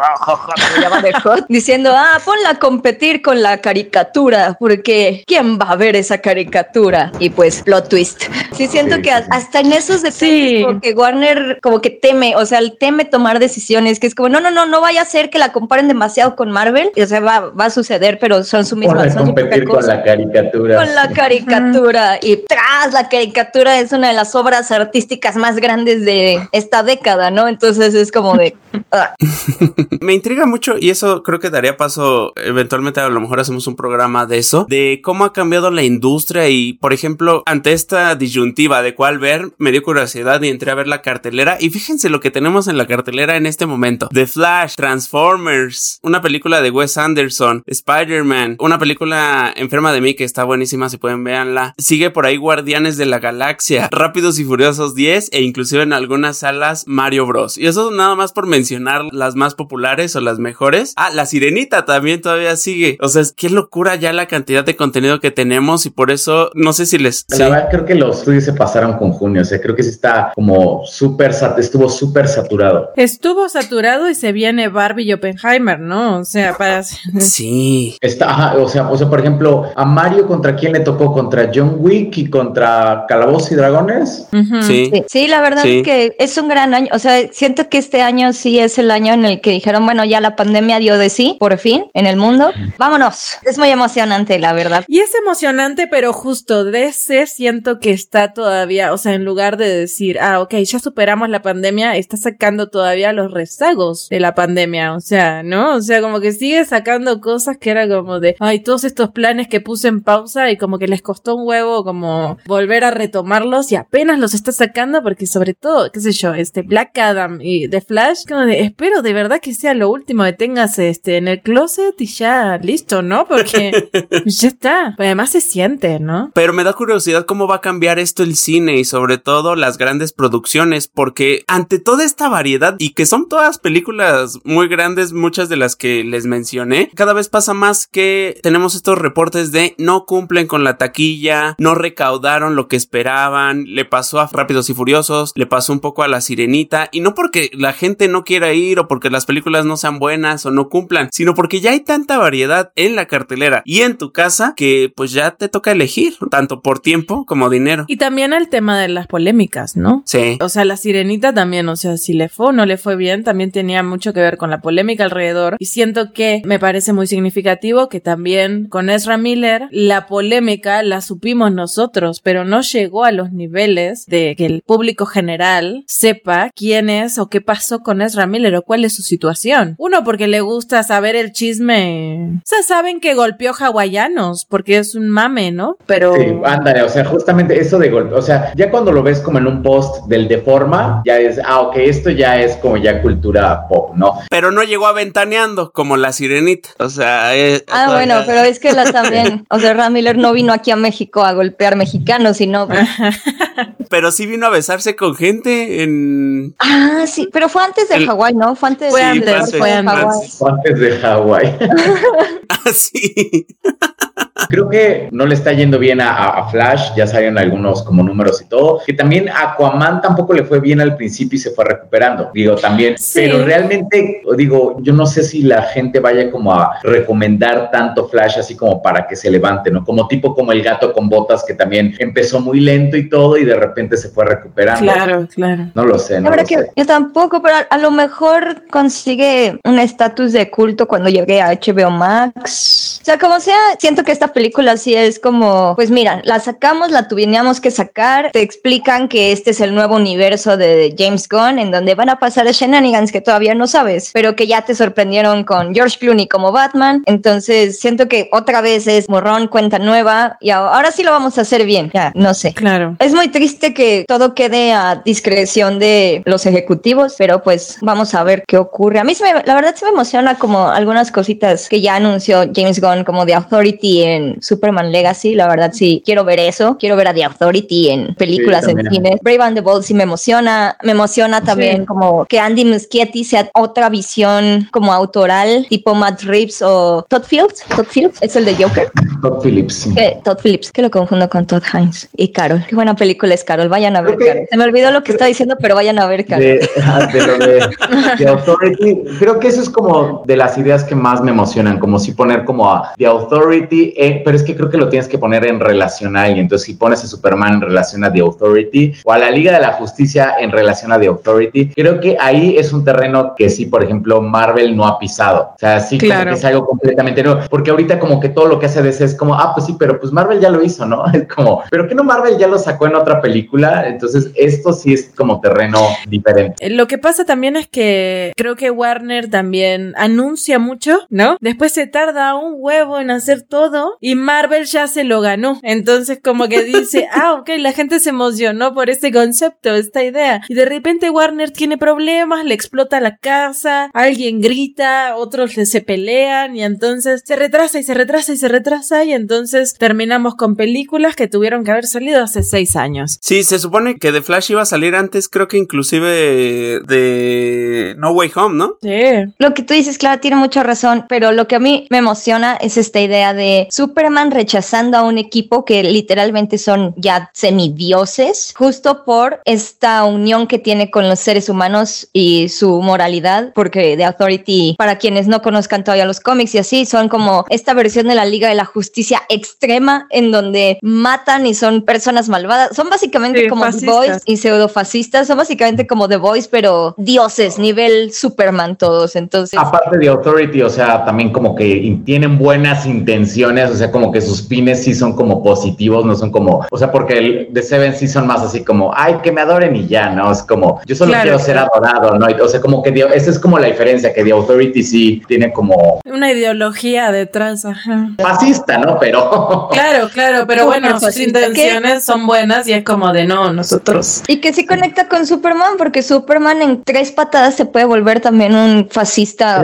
diciendo, ah, ponla a competir con la caricatura, porque ¿quién va a ver esa caricatura? Y pues, plot twist. Sí, siento sí. que hasta en esos detalles, sí. como que Warner como que teme, o sea, el teme tomar decisiones, que es como, no, no, no, no vaya a ser que la comparen demasiado con Marvel, o sea, va, va a suceder, pero son su misma. Son competir con la caricatura. Con la caricatura, y tras la caricatura es una de las obras artísticas más grandes de esta década, ¿no? Entonces es como de... Me intriga mucho y eso creo que daría paso, eventualmente a lo mejor hacemos un programa de eso, de cómo ha cambiado la industria y, por ejemplo, ante esta disyuntiva de cuál ver, me dio curiosidad y entré a ver la cartelera y fíjense lo que tenemos en la cartelera en este momento. The Flash, Transformers, una película de Wes Anderson, Spider-Man, una película enferma de mí que está buenísima, si pueden véanla. Sigue por ahí Guardianes de la Galaxia, Rápidos y Furiosos 10 e inclusive en algunas salas Mario Bros. Y eso nada más por mencionar las más populares o las mejores. Ah, La Sirenita también todavía sigue. O sea, es qué locura ya la cantidad de contenido que tenemos y por eso no sé si les... La sí. verdad creo que los estudios se pasaron con junio, o sea, creo que sí está como súper, estuvo súper saturado. Estuvo saturado y se viene Barbie y Oppenheimer, ¿no? O sea, para... Sí. Está, ajá, o sea, o sea, por ejemplo, a Mario contra quién le tocó, contra John Wick y contra Calabozos y Dragones. Uh -huh. sí. sí. sí. la verdad sí. es que es un gran año, o sea, siento que este año sí es el año en el que dijeron, bueno, ya la pandemia dio de sí, por fin, en el mundo. Vámonos. Es muy emocionante, la verdad. Y es emocionante, pero justo DC siento que está está todavía, o sea, en lugar de decir, ah, ok, ya superamos la pandemia, está sacando todavía los rezagos de la pandemia, o sea, ¿no? O sea, como que sigue sacando cosas que era como de, ay, todos estos planes que puse en pausa y como que les costó un huevo como volver a retomarlos y apenas los está sacando porque sobre todo, qué sé yo, este Black Adam y The Flash, como de, espero de verdad que sea lo último que tengas este en el closet y ya listo, ¿no? Porque ya está. Pero además se siente, ¿no? Pero me da curiosidad cómo va a cambiar esto el cine y sobre todo las grandes producciones, porque ante toda esta variedad y que son todas películas muy grandes, muchas de las que les mencioné, cada vez pasa más que tenemos estos reportes de no cumplen con la taquilla, no recaudaron lo que esperaban, le pasó a Rápidos y Furiosos, le pasó un poco a La Sirenita, y no porque la gente no quiera ir o porque las películas no sean buenas o no cumplan, sino porque ya hay tanta variedad en la cartelera y en tu casa que pues ya te toca elegir, tanto por tiempo como dinero. Y también el tema de las polémicas, ¿no? Sí. O sea, la sirenita también, o sea, si le fue o no le fue bien, también tenía mucho que ver con la polémica alrededor. Y siento que me parece muy significativo que también con Ezra Miller la polémica la supimos nosotros, pero no llegó a los niveles de que el público general sepa quién es o qué pasó con Ezra Miller o cuál es su situación. Uno, porque le gusta saber el chisme. O sea, saben que golpeó hawaianos porque es un mame, ¿no? Pero. Sí, ándale, o sea, justamente eso de golpe, o sea, ya cuando lo ves como en un post del de forma, ya es, ah, ok, esto ya es como ya cultura pop, ¿no? Pero no llegó aventaneando como la sirenita. O sea, eh, Ah, bueno, pero es que la también, o sea, Ram Miller no vino aquí a México a golpear mexicanos, sino... pues, pero sí vino a besarse con gente en. Ah, sí, pero fue antes de El- Hawái, ¿no? Fue antes, de- antes, fue de. Hawái. Antes de Hawái. Ah, sí. Creo que no le está yendo bien a, a- a Flash, ya salieron algunos como números y todo, que también a Aquaman tampoco le fue bien al principio y se fue recuperando, digo también, Sí. pero realmente, digo, yo no sé si la gente vaya como a recomendar tanto Flash así como para que se levante, ¿no? Como tipo como el gato con botas que también empezó muy lento y todo y de repente se fue recuperando. Claro, claro. No lo sé, La no verdad lo que sé. yo tampoco, pero a, a lo mejor consigue un estatus de culto cuando llegue a HBO Max. O sea, como sea, siento que esta película sí es como, pues mira, la sacamos, la tuvimos que sacar, te explican que este es el nuevo universo de James Gunn, en donde van a pasar shenanigans que todavía no sabes, pero que ya te sorprendieron con George Clooney como Batman. Entonces, siento que otra vez es morrón, cuenta nueva, y ahora sí lo vamos a hacer bien. Ya, no sé. Claro. Es muy triste que todo quede a discreción de los ejecutivos, pero pues vamos a ver qué ocurre. A mí se me- la verdad se me emociona como algunas cositas que ya anunció James Gunn como The Authority en Superman Legacy. La verdad sí quiero ver eso. Quiero ver a The Authority en películas Sí, en cine. Brave and the Bold sí me emociona. Me emociona también Sí. como que Andy Muschietti sea otra visión como autoral, tipo Matt Reeves o Todd Fields. Todd Fields es el de Joker. Todd Phillips. sí. Que Todd Phillips, que lo confundo con Todd Hines y Carol. Qué buena película es Carol, vayan a ver que- Carol. Se me olvidó lo que estaba diciendo, pero vayan a ver Carol. de, de lo de, de Authority. Creo que eso es como de las ideas que más me emocionan, como si poner como a The Authority, eh, pero es que creo que lo tienes que poner en relación a alguien. Entonces, si pones a Superman en relación a The Authority o a la Liga de la Justicia en relación a The Authority, creo que ahí es un terreno que sí, por ejemplo, Marvel no ha pisado. O sea, sí, como Claro. que es algo completamente nuevo. Porque ahorita como que todo lo que hace DC es como, ah, pues sí, pero pues Marvel ya lo hizo, ¿no? Es como, pero que no Marvel ya lo sacó en otra película. Entonces, esto sí es como terreno diferente. Eh, Lo que pasa también es que creo que Warner también anuncia mucho, ¿no? Después se tarda un huevo en hacer todo y Marvel ya se lo ganó. Entonces como que dice, ah, ok, la gente se emocionó por este concepto, esta idea. Y de repente Warner tiene problemas, le explota la casa, alguien grita, otros le- se pelean y entonces se retrasa y se retrasa y se retrasa y entonces terminamos con películas que tuvieron que haber salido hace seis años. Sí, se supone que The Flash iba a salir antes, creo que inclusive de No Way Home, ¿no? Sí. Lo que tú dices, Clara, tiene mucha razón, pero lo que a mí me emociona es esta idea de Superman rechazando a un equipo que literalmente son ya semidioses, justo por esta unión que tiene con los seres humanos y su moralidad, porque The Authority, para quienes no conozcan todavía los cómics y así, son como esta versión de la Liga de la Justicia extrema en donde matan y son personas malvadas. Son básicamente Sí, como The fascistas. Boys y pseudofascistas, son básicamente como The Boys, pero dioses, nivel Superman todos. Entonces, Aparte de Authority, o sea, también como que tienen buenas intenciones, o sea, como que sus fines sí son como positivos, no son como, o sea, porque el de Seven sí son más así como, ay, que me adoren y ya, ¿no? Es como, yo solo quiero ser adorado, ¿no? O sea, como que esa es como la diferencia, que The Authority sí tiene como... Una ideología detrás, ajá. Fascista, ¿no? Pero... Claro, claro, pero bueno, sus intenciones son buenas y es como de no, nosotros. Y que sí conecta con Superman, porque Superman en tres patadas se puede volver también un fascista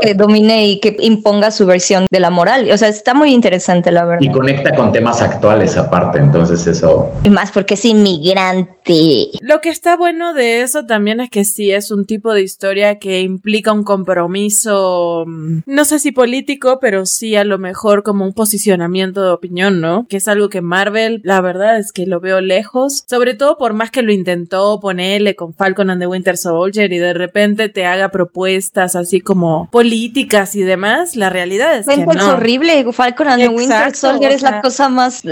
que domine y que imponga su versión de la moral. O sea, está muy interesante, la verdad. Y conecta con temas actuales aparte, entonces eso. Y más porque es inmigrante. Lo que está bueno de eso también es que sí es un tipo de historia que implica un compromiso, mm, no sé si político, pero sí a lo mejor como un posicionamiento de opinión, ¿no? Que es algo que Marvel, la verdad es que lo veo lejos, sobre todo por más que lo intentó ponerle con Falcon and the Winter Soldier y de repente te haga propuestas así como políticas y demás, la realidad es que no. Es horrible, Falcon and the Winter Soldier es la cosa más...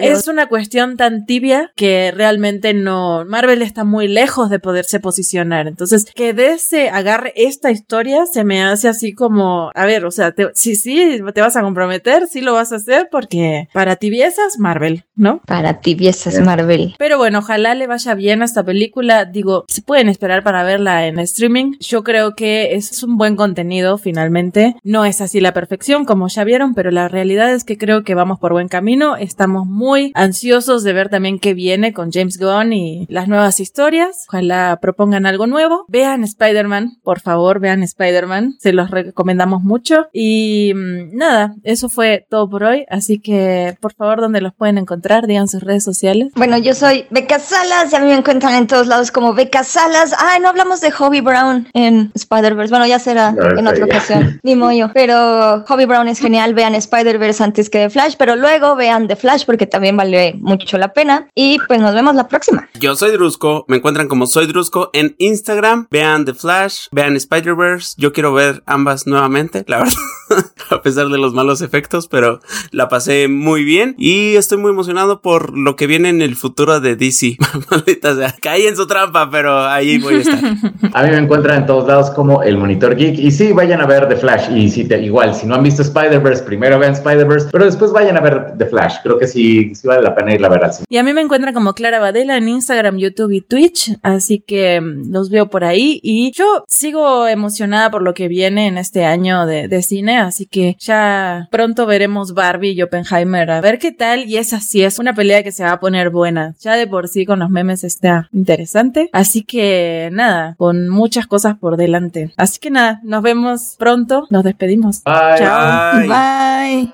Es una cuestión tan tibia que realmente no... Marvel está muy lejos de poderse posicionar, entonces que de ese agarre esta historia se me hace así como, a ver, o sea, si sí, te vas a comprometer, sí lo vas a hacer porque para tibiezas, Marvel, ¿no? Para tibiezas, Marvel. Pero bueno, ojalá le vaya bien a esta película. Digo, se pueden esperar para verla en streaming. Yo creo que es un buen contenido finalmente. No es así la perfección, como ya vieron, pero la realidad es que creo que vamos por buen camino. Estamos muy ansiosos de ver también qué viene con James Gunn y las nuevas historias. Ojalá propongan algo nuevo. Vean Spider-Man, por favor, vean Spider-Man. Se los recomendamos mucho. Y mm, nada, eso fue todo por hoy. Así que, por favor, donde los pueden encontrar, digan sus redes sociales. Bueno, yo soy Beca Salas y a mí me encuentran en todos lados como Beca Salas. Ay, no hablamos de Hobby Brown en Spider-Verse. Bueno, ya será en otra ocasión. Ni moyo. Pero Hobby Brown es genial. Vean Spider-Verse antes que The Flash, pero luego vean The Flash porque también vale mucho la pena. Y pues nos vemos la próxima. Yo soy Drusco. Me encuentran como soy Drusco en Instagram. Vean The Flash, vean Spider-Verse. Yo quiero ver ambas nuevamente, la verdad. a pesar de los malos efectos, pero la pasé muy bien y estoy muy emocionado por lo que viene en el futuro de DC. Maldita sea, caí en su trampa, pero ahí voy a estar. A mí me encuentran en todos lados como el Monitor Geek y sí, vayan a ver The Flash y si te, igual, si no han visto Spider-Verse, primero vean Spider-Verse, pero después vayan a ver The Flash. Creo que sí, sí vale la pena ir a ver al Y a mí me encuentran como Clara Badela en Instagram, YouTube y Twitch, así que mm, los veo por ahí y yo sigo emocionada por lo que viene en este año de, de cine, así que ya pronto veremos Barbie y Oppenheimer a ver qué tal y esa sí es una pelea que se va a poner buena. Ya de por sí con los memes está interesante, así que nada, con muchas cosas por delante. Así que nada, nos vemos pronto, nos despedimos. Bye. Chao. Bye.